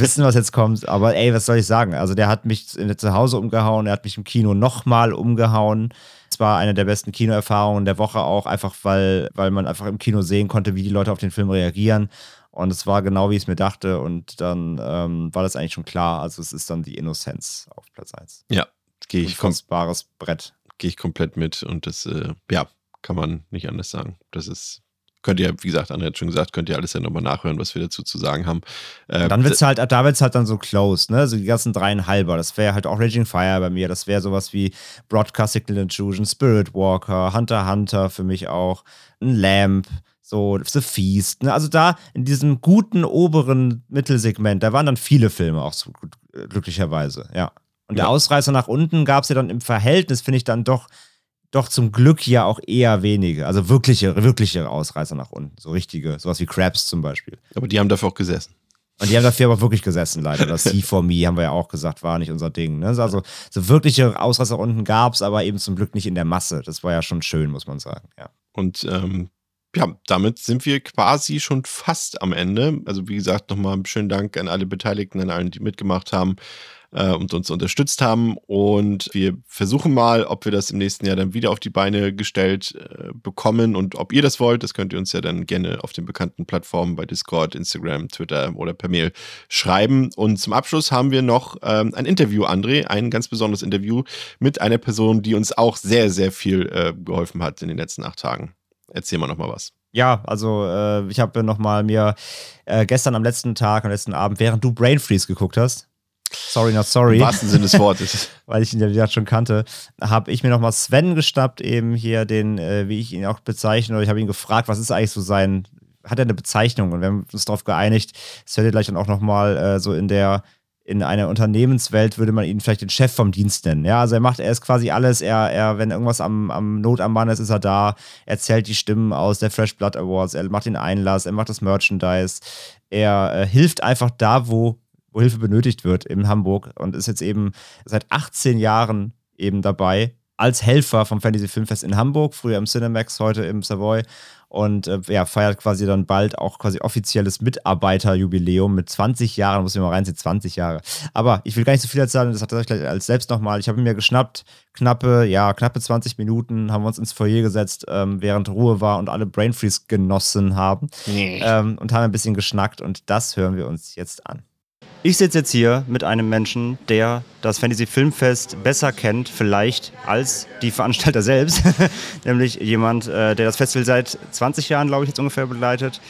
wissen, was jetzt kommt, aber ey, was soll ich sagen? Also der hat mich in, zu Hause umgehauen, er hat mich im Kino nochmal umgehauen. Es war eine der besten Kinoerfahrungen der Woche auch, einfach weil, weil man einfach im Kino sehen konnte, wie die Leute auf den Film reagieren. Und es war genau, wie ich es mir dachte. Und dann ähm, war das eigentlich schon klar. Also es ist dann die Innozenz auf Platz 1. Ja, gehe ich. Kostbares Brett gehe ich komplett mit und das, äh, ja, kann man nicht anders sagen. Das ist, könnt ihr, wie gesagt, André hat schon gesagt, könnt ihr alles ja nochmal nachhören, was wir dazu zu sagen haben. Äh, dann wird's halt, da wird es halt dann so close, ne? So die ganzen dreieinhalber. Das wäre halt auch Raging Fire bei mir. Das wäre sowas wie Broadcast Signal Intrusion, Spirit Walker, Hunter Hunter für mich auch, ein Lamp. So, The Feast. Ne? Also da in diesem guten oberen Mittelsegment, da waren dann viele Filme auch so glücklicherweise, ja. Und der Ausreißer nach unten gab es ja dann im Verhältnis, finde ich, dann doch, doch zum Glück ja auch eher wenige. Also wirkliche, wirkliche Ausreißer nach unten. So richtige, sowas wie Krabs zum Beispiel. Aber die haben dafür auch gesessen. Und die haben dafür aber wirklich gesessen, leider. Das See for Me haben wir ja auch gesagt, war nicht unser Ding. Ne? Also so wirkliche Ausreißer unten gab es, aber eben zum Glück nicht in der Masse. Das war ja schon schön, muss man sagen. Ja. Und ähm, ja, damit sind wir quasi schon fast am Ende. Also wie gesagt, nochmal schönen Dank an alle Beteiligten, an allen, die mitgemacht haben. Äh, und uns unterstützt haben. Und wir versuchen mal, ob wir das im nächsten Jahr dann wieder auf die Beine gestellt äh, bekommen und ob ihr das wollt. Das könnt ihr uns ja dann gerne auf den bekannten Plattformen bei Discord, Instagram, Twitter oder per Mail schreiben. Und zum Abschluss haben wir noch ähm, ein Interview, André, ein ganz besonderes Interview mit einer Person, die uns auch sehr, sehr viel äh, geholfen hat in den letzten acht Tagen. Erzähl mal noch mal was. Ja, also äh, ich habe nochmal mir äh, gestern am letzten Tag, am letzten Abend, während du Brain Freeze geguckt hast, sorry not sorry. Im wahrsten Sinne des Wortes. weil ich ihn ja wieder schon kannte, habe ich mir nochmal Sven gestappt, eben hier den, äh, wie ich ihn auch bezeichne, oder ich habe ihn gefragt, was ist eigentlich so sein, hat er eine Bezeichnung? Und wir haben uns darauf geeinigt, das hört ihr gleich dann auch nochmal äh, so in der in einer Unternehmenswelt würde man ihn vielleicht den Chef vom Dienst nennen. Ja, also er macht, er ist quasi alles. Er, er, wenn irgendwas am, am Not am Mann ist, ist er da. Er zählt die Stimmen aus der Fresh Blood Awards. Er macht den Einlass. Er macht das Merchandise. Er äh, hilft einfach da, wo, wo Hilfe benötigt wird in Hamburg und ist jetzt eben seit 18 Jahren eben dabei als Helfer vom Fantasy Filmfest in Hamburg, früher im Cinemax, heute im Savoy und äh, ja, feiert quasi dann bald auch quasi offizielles Mitarbeiterjubiläum mit 20 Jahren, muss ich mal reinziehen, 20 Jahre. Aber ich will gar nicht so viel erzählen, das hat er gleich als selbst nochmal. Ich habe mir geschnappt, knappe, ja, knappe 20 Minuten haben wir uns ins Foyer gesetzt, ähm, während Ruhe war und alle Brain Freeze genossen haben Nee. ähm, und haben ein bisschen geschnackt und das hören wir uns jetzt an. Ich sitze jetzt hier mit einem Menschen, der das Fantasy Filmfest besser kennt, vielleicht als die Veranstalter selbst. Nämlich jemand, äh, der das Festival seit 20 Jahren, glaube ich, jetzt ungefähr begleitet.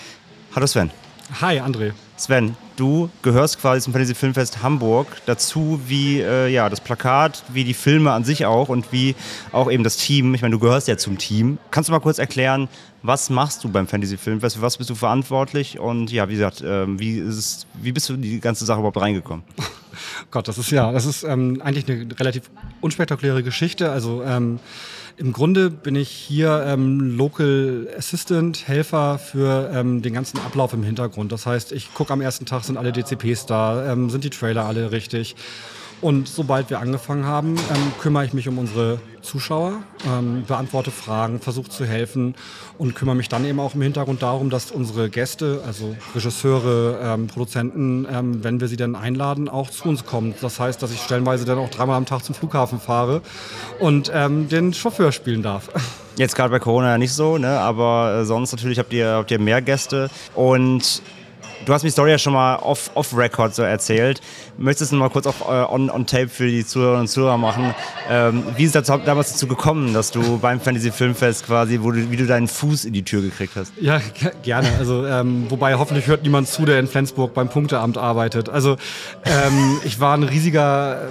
Hallo Sven. Hi, André. Sven, du gehörst quasi zum Fantasy Filmfest Hamburg dazu, wie äh, ja, das Plakat, wie die Filme an sich auch und wie auch eben das Team. Ich meine, du gehörst ja zum Team. Kannst du mal kurz erklären, was machst du beim Fantasy Filmfest? Für was bist du verantwortlich? Und ja, wie gesagt, ähm, wie, ist wie bist du in die ganze Sache überhaupt reingekommen? Gott, das ist ja, das ist ähm, eigentlich eine relativ unspektakuläre Geschichte. Also ähm, im Grunde bin ich hier ähm, Local Assistant, Helfer für ähm, den ganzen Ablauf im Hintergrund. Das heißt, ich gucke am ersten Tag, sind alle DCPs da, ähm, sind die Trailer alle richtig. Und sobald wir angefangen haben, ähm, kümmere ich mich um unsere Zuschauer, ähm, beantworte Fragen, versuche zu helfen und kümmere mich dann eben auch im Hintergrund darum, dass unsere Gäste, also Regisseure, ähm, Produzenten, ähm, wenn wir sie dann einladen, auch zu uns kommen. Das heißt, dass ich stellenweise dann auch dreimal am Tag zum Flughafen fahre und ähm, den Chauffeur spielen darf. Jetzt gerade bei Corona ja nicht so, ne? aber äh, sonst natürlich habt ihr, habt ihr mehr Gäste. Und du hast mir die Story ja schon mal off- off-Record so erzählt. Möchtest du noch mal kurz auch äh, on, on tape für die Zuhörerinnen und Zuhörer machen? Ähm, wie ist es damals dazu gekommen, dass du beim Fantasy Filmfest quasi, wo du, wie du deinen Fuß in die Tür gekriegt hast? Ja, ge- gerne. Also, ähm, wobei hoffentlich hört niemand zu, der in Flensburg beim Punkteamt arbeitet. Also, ähm, ich war ein riesiger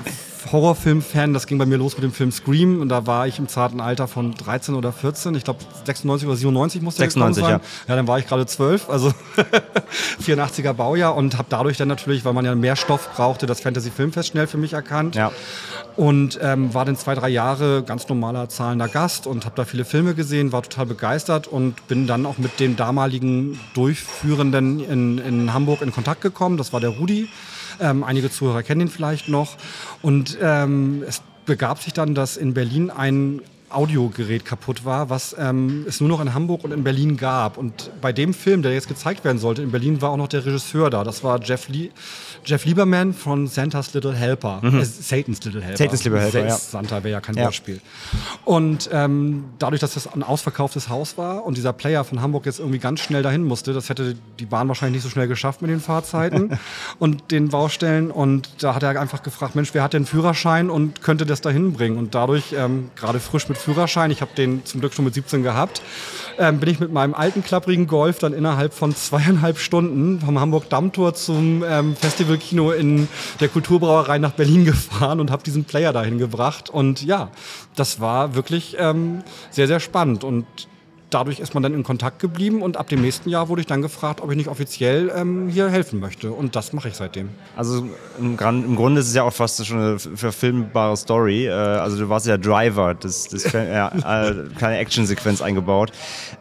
Horrorfilm-Fan. Das ging bei mir los mit dem Film Scream und da war ich im zarten Alter von 13 oder 14. Ich glaube 96 oder 97 musste der 96, gekommen sein. Ja, dann war ich gerade 12, also 84er Baujahr und habe dadurch dann natürlich, weil man ja mehr Stoff brauchte, das Fantasy Filmfest schnell für mich erkannt. Ja. Und ähm, war dann zwei, drei Jahre ganz normaler zahlender Gast und habe da viele Filme gesehen, war total begeistert und bin dann auch mit dem damaligen Durchführenden in, in Hamburg in Kontakt gekommen. Das war der Rudi. Ähm, einige Zuhörer kennen ihn vielleicht noch. Und ähm, es begab sich dann, dass in Berlin ein Audiogerät kaputt war, was ähm, es nur noch in Hamburg und in Berlin gab. Und bei dem Film, der jetzt gezeigt werden sollte, in Berlin war auch noch der Regisseur da. Das war Jeff, Lie Jeff Lieberman von Santa's Little Helper. Mhm. Äh, Satan's Little Helper. Satan's Little Helper, ja. Santa wäre ja kein Ja. Wortspiel. Und ähm, dadurch, dass das ein ausverkauftes Haus war und dieser Player von Hamburg jetzt irgendwie ganz schnell dahin musste, das hätte die Bahn wahrscheinlich nicht so schnell geschafft mit den Fahrzeiten und den Baustellen. Und da hat er einfach gefragt, Mensch, wer hat denn Führerschein und könnte das dahin bringen? Und dadurch, ähm, gerade frisch mit Führerschein, ich habe den zum Glück schon mit 17 gehabt, ähm, bin ich mit meinem alten klapprigen Golf dann innerhalb von zweieinhalb Stunden vom Hamburg Dammtor zum ähm, Festivalkino in der Kulturbrauerei nach Berlin gefahren und habe diesen Player dahin gebracht. Und ja, das war wirklich ähm, sehr, sehr spannend. Und dadurch ist man dann in Kontakt geblieben und ab dem nächsten Jahr wurde ich dann gefragt, ob ich nicht offiziell ähm, hier helfen möchte. Und das mache ich seitdem. Also im, im Grunde ist es ja auch fast schon eine verfilmbare Story. Äh, also du warst ja Driver, das, das ja, äh, keine Actionsequenz eingebaut.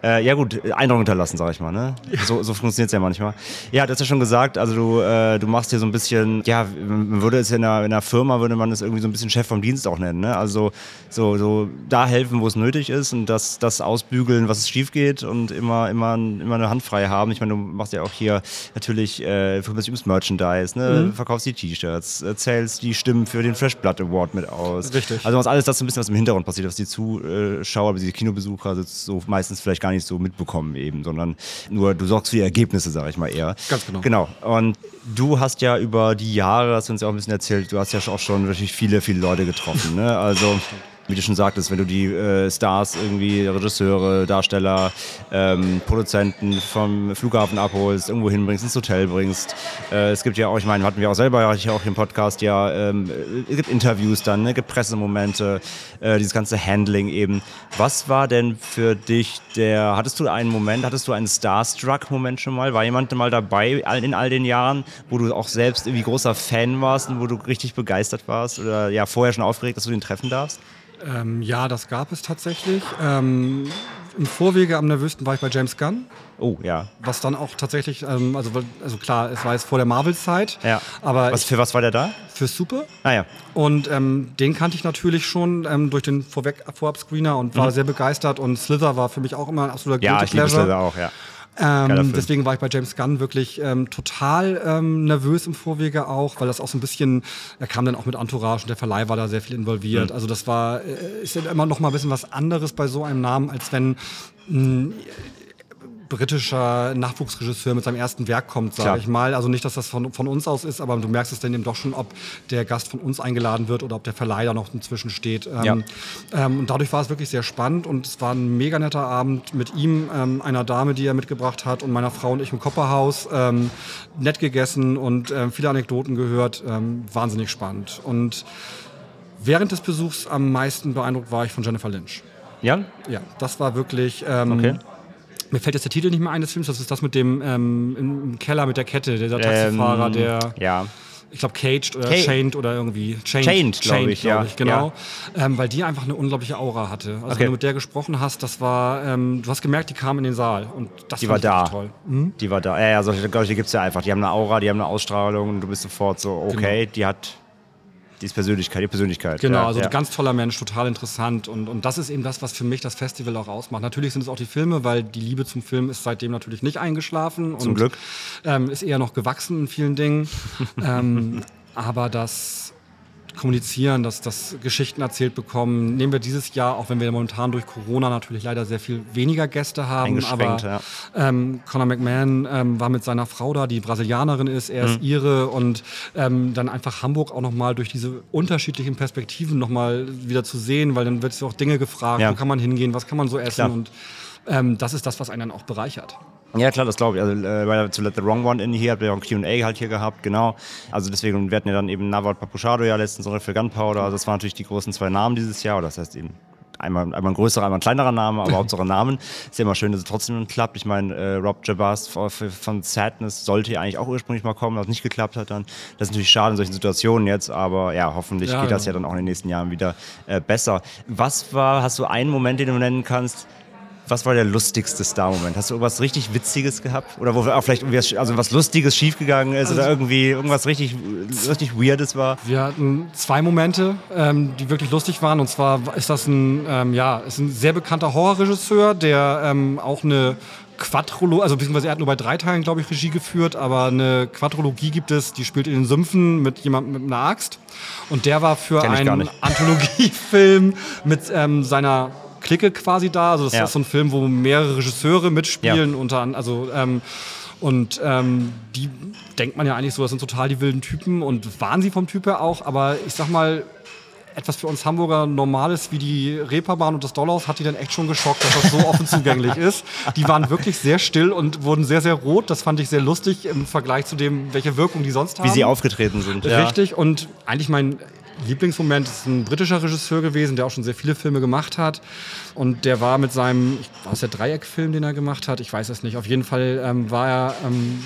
Äh, ja gut, Eindruck hinterlassen, sag ich mal. Ne? So, so funktioniert es ja manchmal. Ja, du hast ja schon gesagt, also du, äh, du machst hier so ein bisschen, ja, man würde es in einer, in einer Firma, würde man das irgendwie so ein bisschen Chef vom Dienst auch nennen. Ne? Also so, so da helfen, wo es nötig ist und das, das ausbügeln, was es schief geht und immer, immer, immer eine Hand frei haben. Ich meine, du machst ja auch hier natürlich äh, für das Merchandise, ne? Mhm. verkaufst die T-Shirts, äh, zählst die Stimmen für den Fresh Blood Award mit aus. Richtig. Also was alles das so ein bisschen was im Hintergrund passiert, was die Zuschauer, die Kinobesucher so meistens vielleicht gar nicht so mitbekommen eben, sondern nur du sorgst für die Ergebnisse, sage ich mal eher. Ganz genau. Genau. Und du hast ja über die Jahre, hast du uns ja auch ein bisschen erzählt, du hast ja auch schon wirklich viele, viele Leute getroffen. Ne? Also wie du schon sagtest, wenn du die äh, Stars irgendwie, Regisseure, Darsteller, ähm, Produzenten vom Flughafen abholst, irgendwo hinbringst, ins Hotel bringst. Äh, es gibt ja auch, ich meine, hatten wir auch selber ja auch im Podcast ja, ähm, es gibt Interviews dann, ne? es gibt Pressemomente, äh, dieses ganze Handling eben. Was war denn für dich der, hattest du einen Moment, hattest du einen Starstruck-Moment schon mal? War jemand mal dabei in all den Jahren, wo du auch selbst irgendwie großer Fan warst und wo du richtig begeistert warst oder ja vorher schon aufgeregt, dass du den treffen darfst? Ähm, ja, das gab es tatsächlich. Ähm, Im Vorwege am nervösten war ich bei James Gunn. Oh, ja. Was dann auch tatsächlich, ähm, also, also klar, es war jetzt vor der Marvel-Zeit. Ja. Aber was, für was war der da? Für Super. Ah ja. Und ähm, den kannte ich natürlich schon ähm, durch den Vorweg Vorab-Screener und war Mhm. sehr begeistert. Und Slither war für mich auch immer ein absoluter Ja, ich liebe. Slither auch, ja. Ähm, deswegen war ich bei James Gunn wirklich ähm, total ähm, nervös im Vorwege auch, weil das auch so ein bisschen, er kam dann auch mit Entourage und der Verleih war da sehr viel involviert. Mhm. Also das war, äh, ist ja immer noch mal ein bisschen was anderes bei so einem Namen, als wenn ein britischer Nachwuchsregisseur mit seinem ersten Werk kommt, sage ich mal. Also nicht, dass das von, von uns aus ist, aber du merkst es dann eben doch schon, ob der Gast von uns eingeladen wird oder ob der Verleih da noch inzwischen steht. Ähm, Ja. ähm, und dadurch war es wirklich sehr spannend und es war ein mega netter Abend mit ihm, ähm, einer Dame, die er mitgebracht hat und meiner Frau und ich im Kopperhaus. Ähm, nett gegessen und ähm, viele Anekdoten gehört. Wahnsinnig spannend. Und während des Besuchs am meisten beeindruckt war ich von Jennifer Lynch. Ja? Ja, das war wirklich. Okay. Mir fällt jetzt der Titel nicht mehr ein des Films. Das ist das mit dem ähm, im Keller mit der Kette, dieser Taxifahrer, Ähm, der. Ja. Ich glaube Caged oder Ca- Chained oder irgendwie. Chained, glaub ich, glaub ja. ich, genau. Ähm, weil die einfach eine unglaubliche Aura hatte. Also Okay. wenn du mit der gesprochen hast, das war, ähm, du hast gemerkt, die kam in den Saal und das Die war da. toll. Mhm. Die war da. Ja, ja, solche, solche gibt es ja einfach. Die haben eine Aura, die haben eine Ausstrahlung und du bist sofort so, okay, die hat die ist Persönlichkeit, die Persönlichkeit. Genau, ja, also ja. ein ganz toller Mensch, total interessant. Und, und das ist eben das, was für mich das Festival auch ausmacht. Natürlich sind es auch die Filme, weil die Liebe zum Film ist seitdem natürlich nicht eingeschlafen. Zum und, Glück. Ähm, ist eher noch gewachsen in vielen Dingen. ähm, aber das Kommunizieren, das, das Geschichten erzählt bekommen, nehmen wir dieses Jahr, auch wenn wir momentan durch Corona natürlich leider sehr viel weniger Gäste haben. Aber ähm, Conor McMahon ähm, war mit seiner Frau da, die Brasilianerin ist, er ist Mhm. ihre und ähm, dann einfach Hamburg auch nochmal durch diese unterschiedlichen Perspektiven nochmal wieder zu sehen, weil dann wird es auch Dinge gefragt, Ja. wo kann man hingehen, was kann man so essen Klar. und ähm, das ist das, was einen dann auch bereichert. Ja, klar, das glaube ich. Also, äh, zu Let the Wrong One in hier habt ihr ja auch ein QA halt hier gehabt, genau. Also deswegen, wir hatten ja dann eben Nawat Papuchado ja letztens auch für Gunpowder. Das waren natürlich die großen zwei Namen dieses Jahr. Oder das heißt eben einmal, einmal ein größerer, einmal ein kleinerer Name, aber Hauptsache Namen. Ist ja immer schön, dass es trotzdem klappt. Ich meine, äh, Rob Jabaz von, Sadness sollte ja eigentlich auch ursprünglich mal kommen, was nicht geklappt hat dann. Das ist natürlich schade in solchen Situationen jetzt, aber ja, hoffentlich Ja, geht das genau. ja dann auch in den nächsten Jahren wieder äh, besser. Was war, hast du einen Moment, den du nennen kannst, was war der lustigste Star-Moment? Hast du irgendwas richtig Witziges gehabt? Oder wo auch vielleicht irgendwie was, also was Lustiges schiefgegangen ist oder Also- irgendwie irgendwas richtig, richtig Weirdes war? Wir hatten zwei Momente, ähm, die wirklich lustig waren. Und zwar ist das ein, ähm, ja, ist ein sehr bekannter Horrorregisseur, der ähm, auch eine Quadrologie, also beziehungsweise er hat nur bei drei Teilen, glaube ich, Regie geführt, aber eine Quadrologie gibt es, die spielt in den Sümpfen mit jemandem mit einer Axt. Und der war für einen. Anthologiefilm mit ähm, seiner Clique quasi da. Also das Ja. ist so ein Film, wo mehrere Regisseure mitspielen, unter an- also ähm, und ähm, die denkt man ja eigentlich so, das sind total die wilden Typen und waren sie vom Typ her auch, aber ich sag mal, etwas für uns Hamburger Normales wie die Reeperbahn und das Dollhaus hat die dann echt schon geschockt, dass das so offen zugänglich ist. Die waren wirklich sehr still und wurden sehr, sehr rot. Das fand ich sehr lustig im Vergleich zu dem, welche Wirkung die sonst haben. Wie sie aufgetreten sind. ja. Richtig. Und eigentlich mein Lieblingsmoment ist ein britischer Regisseur gewesen, der auch schon sehr viele Filme gemacht hat. Und der war mit seinem, war es der Dreieckfilm, den er gemacht hat? Ich weiß es nicht. Auf jeden Fall ähm, war er ähm,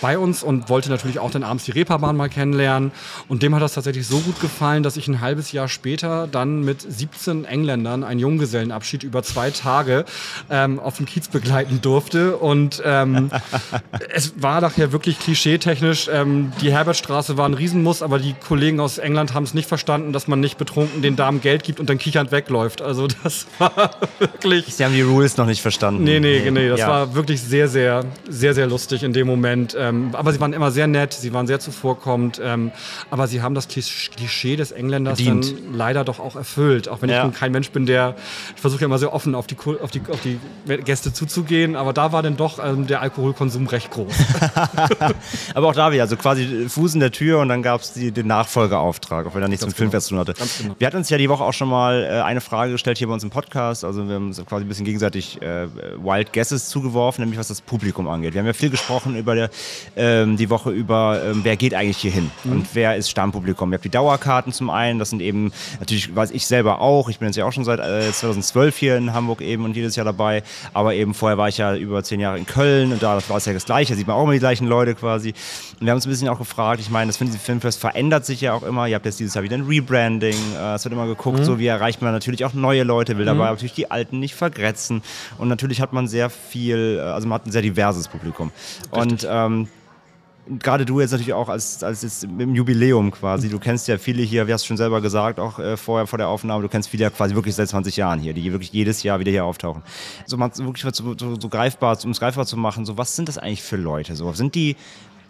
bei uns und wollte natürlich auch dann abends die Reeperbahn mal kennenlernen. Und dem hat das tatsächlich so gut gefallen, dass ich ein halbes Jahr später dann mit 17 Engländern einen Junggesellenabschied über zwei Tage ähm, auf dem Kiez begleiten durfte. Und ähm, es war nachher wirklich klischeetechnisch. Ähm, die Herbertstraße war ein Riesenmuss, aber die Kollegen aus England haben es nicht verstanden, dass man nicht betrunken den Damen Geld gibt und dann kichernd wegläuft. Also das war wirklich. Sie haben die Rules noch nicht verstanden. Nee, nee, nee. Das Ja. war wirklich sehr, sehr, sehr, sehr lustig in dem Moment. Ähm, aber sie waren immer sehr nett, sie waren sehr zuvorkommend. Ähm, aber sie haben das Klisch- Klischee des Engländers Bedient. dann leider doch auch erfüllt. Auch wenn ich Ja. nun kein Mensch bin, der. Ich versuche ja immer sehr offen auf die, auf, die, auf die Gäste zuzugehen. Aber da war dann doch ähm, der Alkoholkonsum recht groß. Aber auch da wieder, also quasi Fuß in der Tür und dann gab es den Nachfolgeauftrag, auch wenn er nichts mit Filmfest zu tun hatte. genau. Wir hatten uns ja die Woche auch schon mal äh, eine Frage gestellt hier bei uns im Podcast. Also wir haben uns quasi ein bisschen gegenseitig äh, Wild Guesses zugeworfen, nämlich was das Publikum angeht. Wir haben ja viel gesprochen über der, ähm, die Woche über, ähm, wer geht eigentlich hier hin Mhm. und wer ist Stammpublikum. Ihr habt die Dauerkarten zum einen, das sind eben, natürlich weiß ich selber auch, ich bin jetzt ja auch schon seit äh, 2012 hier in Hamburg eben und jedes Jahr dabei, aber eben vorher war ich ja über zehn Jahre in Köln und da war es ja das Gleiche, da sieht man auch immer die gleichen Leute quasi. Und wir haben uns ein bisschen auch gefragt, ich meine, das Filmfest verändert sich ja auch immer, ihr habt jetzt dieses Jahr wieder ein Rebranding, äh, es wird immer geguckt, Mhm. so wie erreicht man natürlich auch neue Leute, will dabei Mhm. natürlich die Alten nicht vergrätzen und natürlich hat man sehr viel, äh, also man hat ein sehr diverses Publikum. Und ähm, gerade du jetzt natürlich auch als, als jetzt im Jubiläum quasi, du kennst ja viele hier, wie hast du schon selber gesagt, auch äh, vorher vor der Aufnahme, du kennst viele ja quasi wirklich seit 20 Jahren hier, die wirklich jedes Jahr wieder hier auftauchen. So so wirklich so, so, so greifbar, um es greifbar zu machen, so was sind das eigentlich für Leute? So, sind die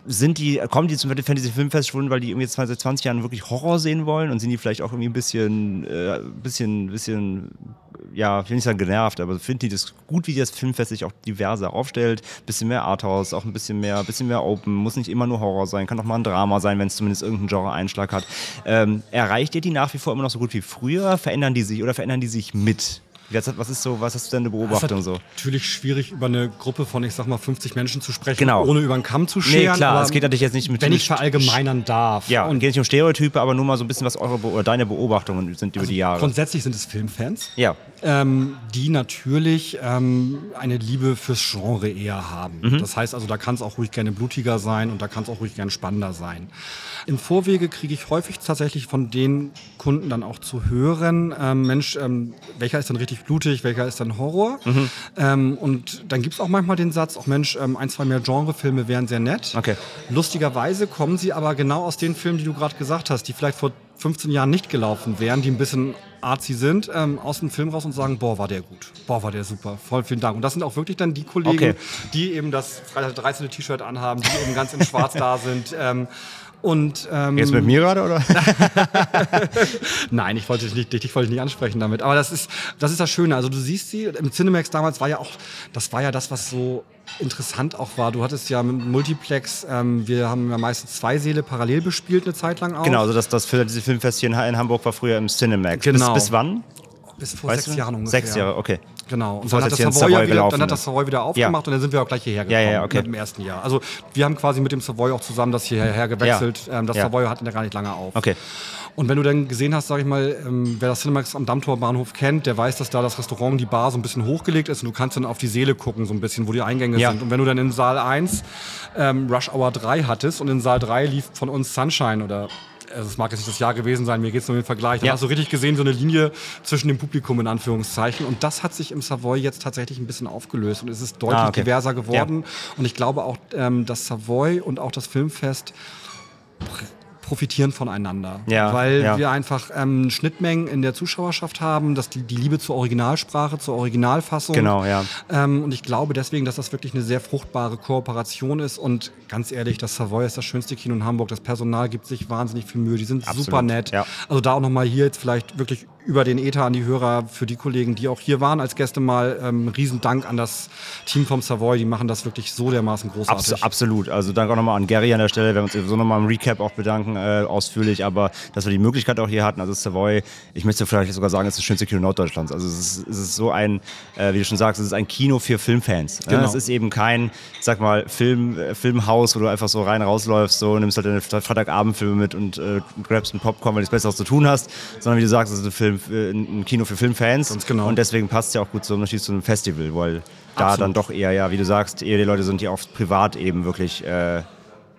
sind die, kommen die zum Fantasy Filmfest schon, weil die irgendwie jetzt seit 20 Jahren wirklich Horror sehen wollen und sind die vielleicht auch irgendwie ein bisschen, äh, bisschen, bisschen, ja, ich will nicht sagen genervt, aber finden die das gut, wie das Filmfest sich auch diverser aufstellt? Bisschen mehr Arthouse, auch ein bisschen mehr, bisschen mehr Open, muss nicht immer nur Horror sein, kann auch mal ein Drama sein, wenn es zumindest irgendeinen Genre-Einschlag hat. Ähm, erreicht ihr die nach wie vor immer noch so gut wie früher? Verändern die sich oder verändern die sich mit? Was ist so, was hast du denn eine Beobachtung Es ist so? Natürlich schwierig, über eine Gruppe von, ich sag mal, 50 Menschen zu sprechen, Genau. ohne über einen Kamm zu Nee, scheren. klar, aber es geht natürlich jetzt nicht mit Wenn ich verallgemeinern darf. Ja, und geht nicht um Stereotype, aber nur mal so ein bisschen, was eure oder deine Beobachtungen sind über die Jahre. grundsätzlich sind es Filmfans. Ja. Ähm, die natürlich ähm, eine Liebe fürs Genre eher haben. Mhm. Das heißt also, da kann es auch ruhig gerne blutiger sein und da kann es auch ruhig gerne spannender sein. Im Vorwege kriege ich häufig tatsächlich von den Kunden dann auch zu hören, ähm, Mensch, ähm, welcher ist denn richtig blutig, welcher ist dann Horror? Mhm. Ähm, und dann gibt es auch manchmal den Satz, auch Mensch, ähm, ein, zwei mehr Genrefilme wären sehr nett. Okay. Lustigerweise kommen sie aber genau aus den Filmen, die du gerade gesagt hast, die vielleicht vor 15 Jahren nicht gelaufen wären, die ein bisschen artsy sind, ähm, aus dem Film raus und sagen, boah, war der gut. Boah, war der super. Voll vielen Dank. Und das sind auch wirklich dann die Kollegen, Okay. die eben das Freitag der 13. T-Shirt anhaben, die eben ganz in schwarz da sind. Ähm, und, ähm, Jetzt mit mir gerade, oder? Nein, ich wollte dich nicht, dich wollte ich nicht ansprechen damit. Aber das ist, das ist das Schöne. Also du siehst sie, im Cinemax damals war ja auch, das war ja das, was so interessant auch war. Du hattest ja mit Multiplex, ähm, wir haben ja meistens zwei Säle parallel bespielt eine Zeit lang auch. Genau, also das, das für diese Filmfest hier in, Hamburg war früher im Cinemax. Genau. Bis, bis wann? Bis vor Weißt sechs du? Jahren ungefähr. Sechs Jahre, okay. Genau. Und dann hat, wieder, dann hat das Savoy wieder aufgemacht und dann sind wir auch gleich hierher Ja, gekommen ja, okay. mit dem ersten Jahr. Also wir haben quasi mit dem Savoy auch zusammen das hierher gewechselt. Ja. Ähm, das Ja. Savoy hatten ja gar nicht lange auf. Okay. Und wenn du dann gesehen hast, sag ich mal, ähm, wer das Cinemax am Dammtorbahnhof kennt, der weiß, dass da das Restaurant, die Bar so ein bisschen hochgelegt ist und du kannst dann auf die Seele gucken, so ein bisschen, wo die Eingänge Ja. sind. Und wenn du dann in Saal 1 ähm, Rush Hour 3 hattest und in Saal 3 lief von uns Sunshine oder also es mag jetzt nicht das Jahr gewesen sein, mir geht es nur um den Vergleich. Da Ja. hast du richtig gesehen, so eine Linie zwischen dem Publikum in Anführungszeichen. Und das hat sich im Savoy jetzt tatsächlich ein bisschen aufgelöst und es ist deutlich Ah, okay. diverser geworden. Und ich glaube auch, ähm, das Savoy und auch das Filmfest profitieren voneinander. Ja, weil ja. wir einfach ähm, Schnittmengen in der Zuschauerschaft haben, dass die, die Liebe zur Originalsprache, zur Originalfassung. Genau, ja. Ähm, und ich glaube deswegen, dass das wirklich eine sehr fruchtbare Kooperation ist. Und ganz ehrlich, das Savoy ist das schönste Kino in Hamburg. Das Personal gibt sich wahnsinnig viel Mühe. Die sind Absolut, super nett. ja. Also da auch nochmal hier jetzt vielleicht wirklich über den Ether an die Hörer für die Kollegen, die auch hier waren als Gäste mal. Ähm, riesen Dank an das Team vom Savoy. Die machen das wirklich so dermaßen großartig. Abs absolut. Also danke auch nochmal an Gary an der Stelle. Wir werden uns sowieso nochmal im Recap auch bedanken, äh, ausführlich. Aber dass wir die Möglichkeit auch hier hatten, also Savoy, ich möchte vielleicht sogar sagen, es ist das schönste Kino Norddeutschlands. Also es ist, es ist so ein, äh, wie du schon sagst, es ist ein Kino für Filmfans. Genau. Es ist eben kein, sag mal, Film, äh, Filmhaus, wo du einfach so rein rausläufst, so nimmst halt deine Freitagabendfilme mit und äh, grabst einen Popcorn, weil du nichts Besseres zu tun hast. Sondern wie du sagst, es ist ein, Film, äh, ein Kino für Filmfans. Ganz genau. Und deswegen passt es ja auch gut zum zu einem Festival, weil da Absolut. dann doch eher, ja, wie du sagst, eher die Leute sind, die auch privat eben wirklich äh,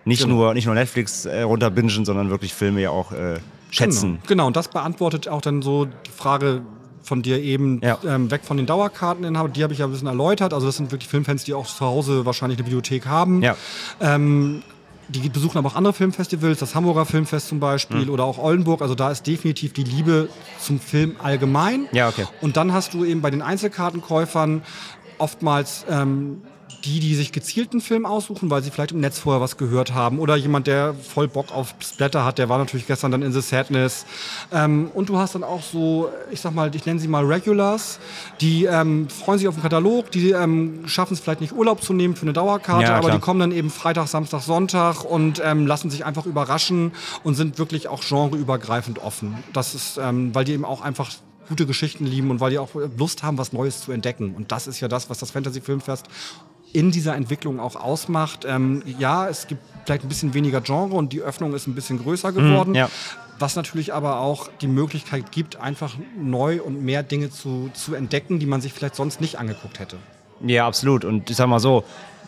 Nicht, Genau. nur, nicht nur Netflix äh, runterbingen, sondern wirklich Filme ja auch äh, schätzen. Genau. genau, und das beantwortet auch dann so die Frage von dir eben ähm, weg von den Dauerkarteninhabern. Die habe ich ja ein bisschen erläutert. Also das sind wirklich Filmfans, die auch zu Hause wahrscheinlich eine Bibliothek haben. Ja. Ähm, die besuchen aber auch andere Filmfestivals, das Hamburger Filmfest zum Beispiel Mhm. oder auch Oldenburg. Also da ist definitiv die Liebe zum Film allgemein. Ja, okay. Und dann hast du eben bei den Einzelkartenkäufern oftmals ähm, die, die sich gezielten Film aussuchen, weil sie vielleicht im Netz vorher was gehört haben. Oder jemand, der voll Bock auf Splatter hat, der war natürlich gestern dann in The Sadness. Ähm, und du hast dann auch so, ich sag mal, ich nenne sie mal Regulars, die ähm, freuen sich auf den Katalog, die ähm, schaffen es vielleicht nicht Urlaub zu nehmen für eine Dauerkarte, Ja, aber die kommen dann eben Freitag, Samstag, Sonntag und ähm, lassen sich einfach überraschen und sind wirklich auch genreübergreifend offen. Das ist, ähm, weil die eben auch einfach gute Geschichten lieben und weil die auch Lust haben, was Neues zu entdecken. Und das ist ja das, was das Fantasy Filmfest in dieser Entwicklung auch ausmacht. Ähm, ja, es gibt vielleicht ein bisschen weniger Genre und die Öffnung ist ein bisschen größer geworden. Mhm, ja. Was natürlich aber auch die Möglichkeit gibt, einfach neu und mehr Dinge zu, zu entdecken, die man sich vielleicht sonst nicht angeguckt hätte. Ja, absolut. Und ich sag mal so,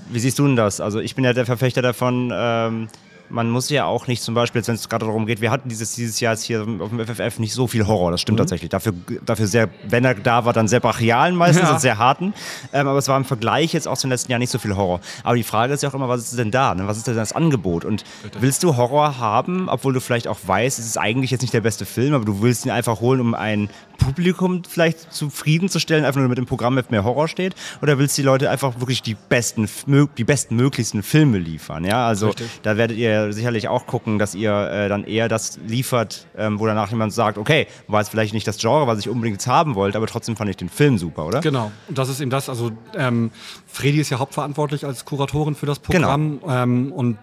wie siehst du denn das? Also ich bin ja der Verfechter davon, ähm, man muss ja auch nicht zum Beispiel, wenn es gerade darum geht, wir hatten dieses, dieses Jahr jetzt hier auf dem FFF nicht so viel Horror, das stimmt Mhm. tatsächlich. Dafür, dafür sehr, wenn er da war, dann sehr brachialen meistens Ja. und sehr harten. Ähm, aber es war im Vergleich jetzt auch zum letzten Jahr nicht so viel Horror. Aber die Frage ist ja auch immer, was ist denn da? Ne? Was ist denn das Angebot? Und willst du Horror haben, obwohl du vielleicht auch weißt, es ist eigentlich jetzt nicht der beste Film, aber du willst ihn einfach holen, um ein Publikum vielleicht zufriedenzustellen, einfach nur damit im Programm mehr Horror steht? Oder willst du die Leute einfach wirklich die besten, die besten möglichsten Filme liefern? Ja, also Richtig. da werdet ihr sicherlich auch gucken, dass ihr äh, dann eher das liefert, ähm, wo danach jemand sagt, okay, war jetzt vielleicht nicht das Genre, was ich unbedingt jetzt haben wollte, aber trotzdem fand ich den Film super, oder? Genau, und das ist eben das. Also ähm, Fredi ist ja hauptverantwortlich als Kuratorin für das Programm ähm, und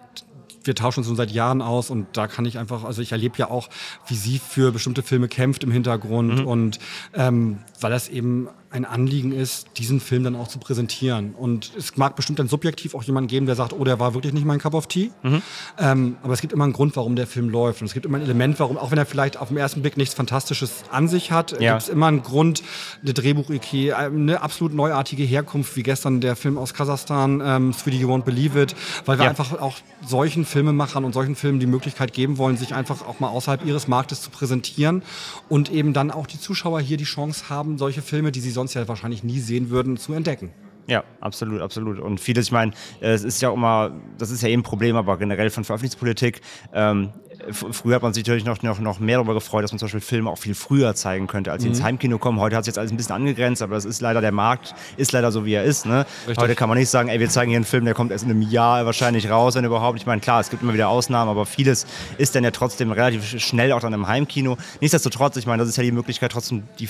wir tauschen uns schon seit Jahren aus und da kann ich einfach, also ich erlebe ja auch, wie sie für bestimmte Filme kämpft im Hintergrund Mhm. und ähm, weil das eben ein Anliegen ist, diesen Film dann auch zu präsentieren. Und es mag bestimmt dann subjektiv auch jemanden geben, der sagt, oh, der war wirklich nicht mein Cup of Tea. Mhm. Ähm, aber es gibt immer einen Grund, warum der Film läuft. Und es gibt immer ein Element, warum, auch wenn er vielleicht auf den ersten Blick nichts Fantastisches an sich hat, Ja. gibt es immer einen Grund, eine Drehbuchidee, eine absolut neuartige Herkunft, wie gestern der Film aus Kasachstan, ähm, Sweetie You Won't Believe It, weil wir Ja. einfach auch solchen Filmemachern und solchen Filmen die Möglichkeit geben wollen, sich einfach auch mal außerhalb ihres Marktes zu präsentieren und eben dann auch die Zuschauer hier die Chance haben, solche Filme, die sie sonst ja wahrscheinlich nie sehen würden, zu entdecken. Ja, absolut, absolut. Und vieles, ich meine, es ist ja auch immer, das ist ja eben ein Problem, aber generell von Veröffentlichungspolitik. Ähm, früher hat man sich natürlich noch, noch, noch mehr darüber gefreut, dass man zum Beispiel Filme auch viel früher zeigen könnte, als sie Mhm. ins Heimkino kommen. Heute hat sich jetzt alles ein bisschen angegrenzt, aber das ist leider der Markt, ist leider so, wie er ist. Ne? Heute kann man nicht sagen, ey, wir zeigen hier einen Film, der kommt erst in einem Jahr wahrscheinlich raus, wenn überhaupt. Ich meine, klar, es gibt immer wieder Ausnahmen, aber vieles ist dann ja trotzdem relativ sch- schnell auch dann im Heimkino. Nichtsdestotrotz, ich meine, das ist ja die Möglichkeit, trotzdem, die,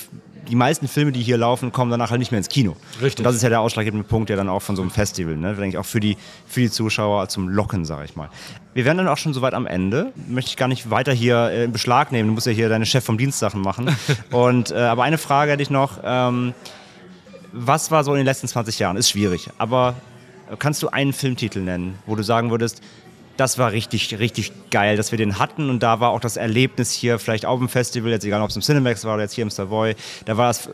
die meisten Filme, die hier laufen, kommen danach halt nicht mehr ins Kino. Richtig. Und das ist ja der ausschlaggebende Punkt, ja dann auch von so einem Festival, ne? Denke ich auch für die, für die Zuschauer zum Locken, sage ich mal. Wir werden dann auch schon soweit am Ende. Möchte ich gar nicht weiter hier äh, in Beschlag nehmen. Du musst ja hier deine Chef vom Dienstsachen machen. Und, äh, aber eine Frage hätte ich noch. Ähm, was war so in den letzten 20 Jahren? Ist schwierig. Aber kannst du einen Filmtitel nennen, wo du sagen würdest, das war richtig, richtig geil, dass wir den hatten und da war auch das Erlebnis hier, vielleicht auf dem Festival, jetzt egal ob es im Cinemax war oder jetzt hier im Savoy, da war das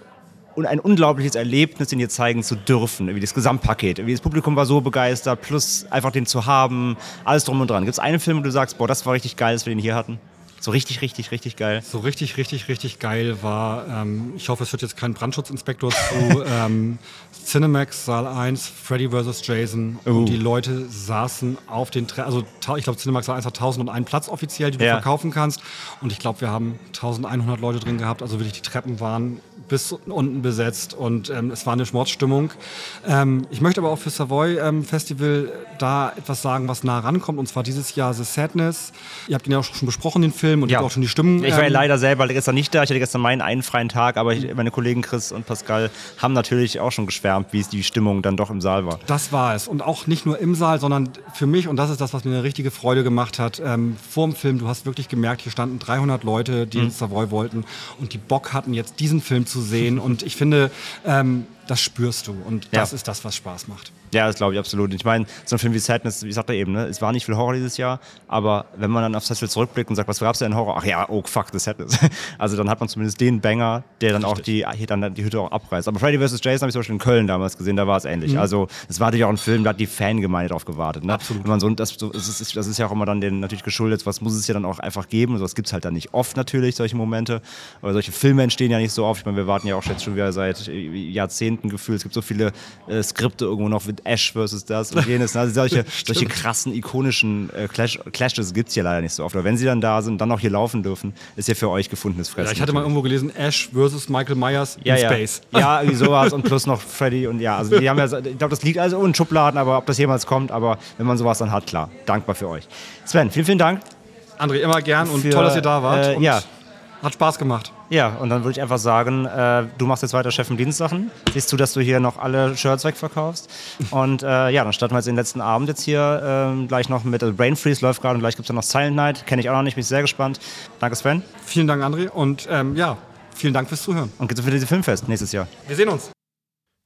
ein unglaubliches Erlebnis, den hier zeigen zu dürfen, irgendwie das Gesamtpaket. Das Publikum war so begeistert, plus einfach den zu haben, alles drum und dran. Gibt es einen Film, wo du sagst, boah, das war richtig geil, dass wir den hier hatten? So richtig, richtig, richtig geil. So richtig, richtig, richtig geil war, ähm, ich hoffe, es wird jetzt kein Brandschutzinspektor zu, ähm, Cinemax Saal 1, Freddy vs. Jason. Oh. Und die Leute saßen auf den Tre also ich glaube, Cinemax Saal 1 hat 1001 Platz offiziell, die du Ja. verkaufen kannst. Und ich glaube, wir haben 1100 Leute drin gehabt. Also wirklich, die Treppen waren bis unten besetzt und ähm, es war eine Schmorzstimmung. Ähm, ich möchte aber auch für Savoy ähm, Festival da etwas sagen, was nah rankommt. Und zwar dieses Jahr The Sadness. Ihr habt ihn ja auch schon besprochen, den Film, und ich habe auch schon die Stimmen. Ich war ja ähm, leider selber gestern nicht da. Ich hatte gestern meinen einen freien Tag, aber ich, meine Kollegen Chris und Pascal haben natürlich auch schon geschwärmt, wie es die Stimmung dann doch im Saal war. Das war es. Und auch nicht nur im Saal, sondern für mich, und das ist das, was mir eine richtige Freude gemacht hat, ähm, vor dem Film, du hast wirklich gemerkt, hier standen 300 Leute, die Mhm. Savoy wollten und die Bock hatten, jetzt diesen Film zu sehen. Und ich finde, ähm, das spürst du. Und das Ja. ist das, was Spaß macht. Ja, das glaube ich absolut. Ich meine, so ein Film wie Sadness, wie sagt er eben, ne? es war nicht viel Horror dieses Jahr, aber wenn man dann auf Festival zurückblickt und sagt, was gab es denn in Horror? Ach ja, oh fuck, the Sadness. Also dann hat man zumindest den Banger, der dann auch die, dann die Hütte auch abreißt. Aber Freddy vs. Jason habe ich zum Beispiel in Köln damals gesehen, da war es ähnlich. Mhm. Also es war natürlich auch ein Film, da hat die Fangemeinde drauf gewartet. Ne? Absolut. Wenn man so, das, das, ist, das ist ja auch immer dann den natürlich geschuldet, was muss es ja dann auch einfach geben. Sowas gibt es halt dann nicht oft natürlich, solche Momente. Aber solche Filme entstehen ja nicht so oft. Ich meine, wir warten ja auch jetzt schon wieder seit äh, Jahrzehnten gefühlt. Es gibt so viele äh, Skripte irgendwo noch Ash versus das und jenes. ne? Also solche, solche krassen, ikonischen äh, Clash, Clashes gibt es hier leider nicht so oft. Aber wenn sie dann da sind, dann auch hier laufen dürfen, ist ja für euch gefundenes Fressen. Ja, ich hatte mal irgendwo gelesen, Ash versus Michael Myers ja, in ja. Space. Ja, irgendwie sowas und plus noch Freddy und ja, also die haben ja, ich glaube, das liegt also in Schubladen, aber ob das jemals kommt, aber wenn man sowas dann hat, klar, dankbar für euch. Sven, vielen, vielen Dank. André, immer gern und Für, toll, dass ihr da wart. äh, ja. Hat Spaß gemacht. Ja, und dann würde ich einfach sagen, äh, du machst jetzt weiter Chef im Dienstsachen. Siehst du, dass du hier noch alle Shirts wegverkaufst. Und äh, ja, dann starten wir jetzt den letzten Abend jetzt hier ähm, gleich noch mit also Brain Freeze läuft gerade und gleich gibt es dann noch Silent Night. Kenne ich auch noch nicht, bin ich sehr gespannt. Danke, Sven. Vielen Dank, André. Und ähm, ja, vielen Dank fürs Zuhören. Und geht's für diese Filmfest nächstes Jahr. Wir sehen uns.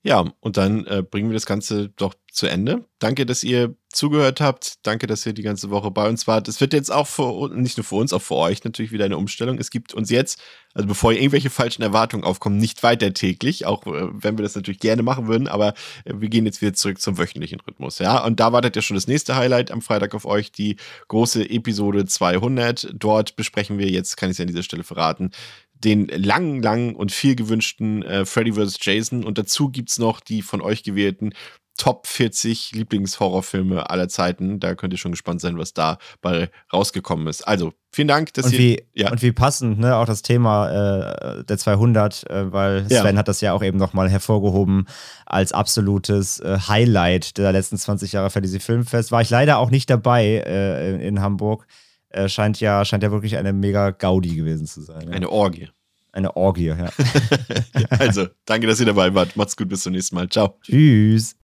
Ja, und dann äh, bringen wir das Ganze doch zu Ende. Danke, dass ihr zugehört habt. Danke, dass ihr die ganze Woche bei uns wart. Es wird jetzt auch für nicht nur für uns, auch für euch natürlich wieder eine Umstellung. Es gibt uns jetzt, also bevor irgendwelche falschen Erwartungen aufkommen, nicht weiter täglich, auch äh, wenn wir das natürlich gerne machen würden, aber äh, wir gehen jetzt wieder zurück zum wöchentlichen Rhythmus. Ja, und da wartet ja schon das nächste Highlight am Freitag auf euch, die große Episode 200. Dort besprechen wir jetzt, kann ich es an dieser Stelle verraten, den langen, langen und viel gewünschten äh, Freddy vs. Jason. Und dazu gibt es noch die von euch gewählten Top 40 Lieblingshorrorfilme aller Zeiten. Da könnt ihr schon gespannt sein, was dabei rausgekommen ist. Also, vielen Dank, dass Und ihr. wie, ja. und wie passend, ne, auch das Thema äh, der 200, äh, weil Ja. Sven hat das ja auch eben nochmal hervorgehoben als absolutes äh, Highlight der letzten 20 Jahre für diese Filmfest. War ich leider auch nicht dabei äh, in, in Hamburg. Äh, scheint, ja, scheint ja wirklich eine mega Gaudi gewesen zu sein. Ja. Eine Orgie. Eine Orgie, ja. also, danke, dass ihr dabei wart. Macht's gut, bis zum nächsten Mal. Ciao. Tschüss.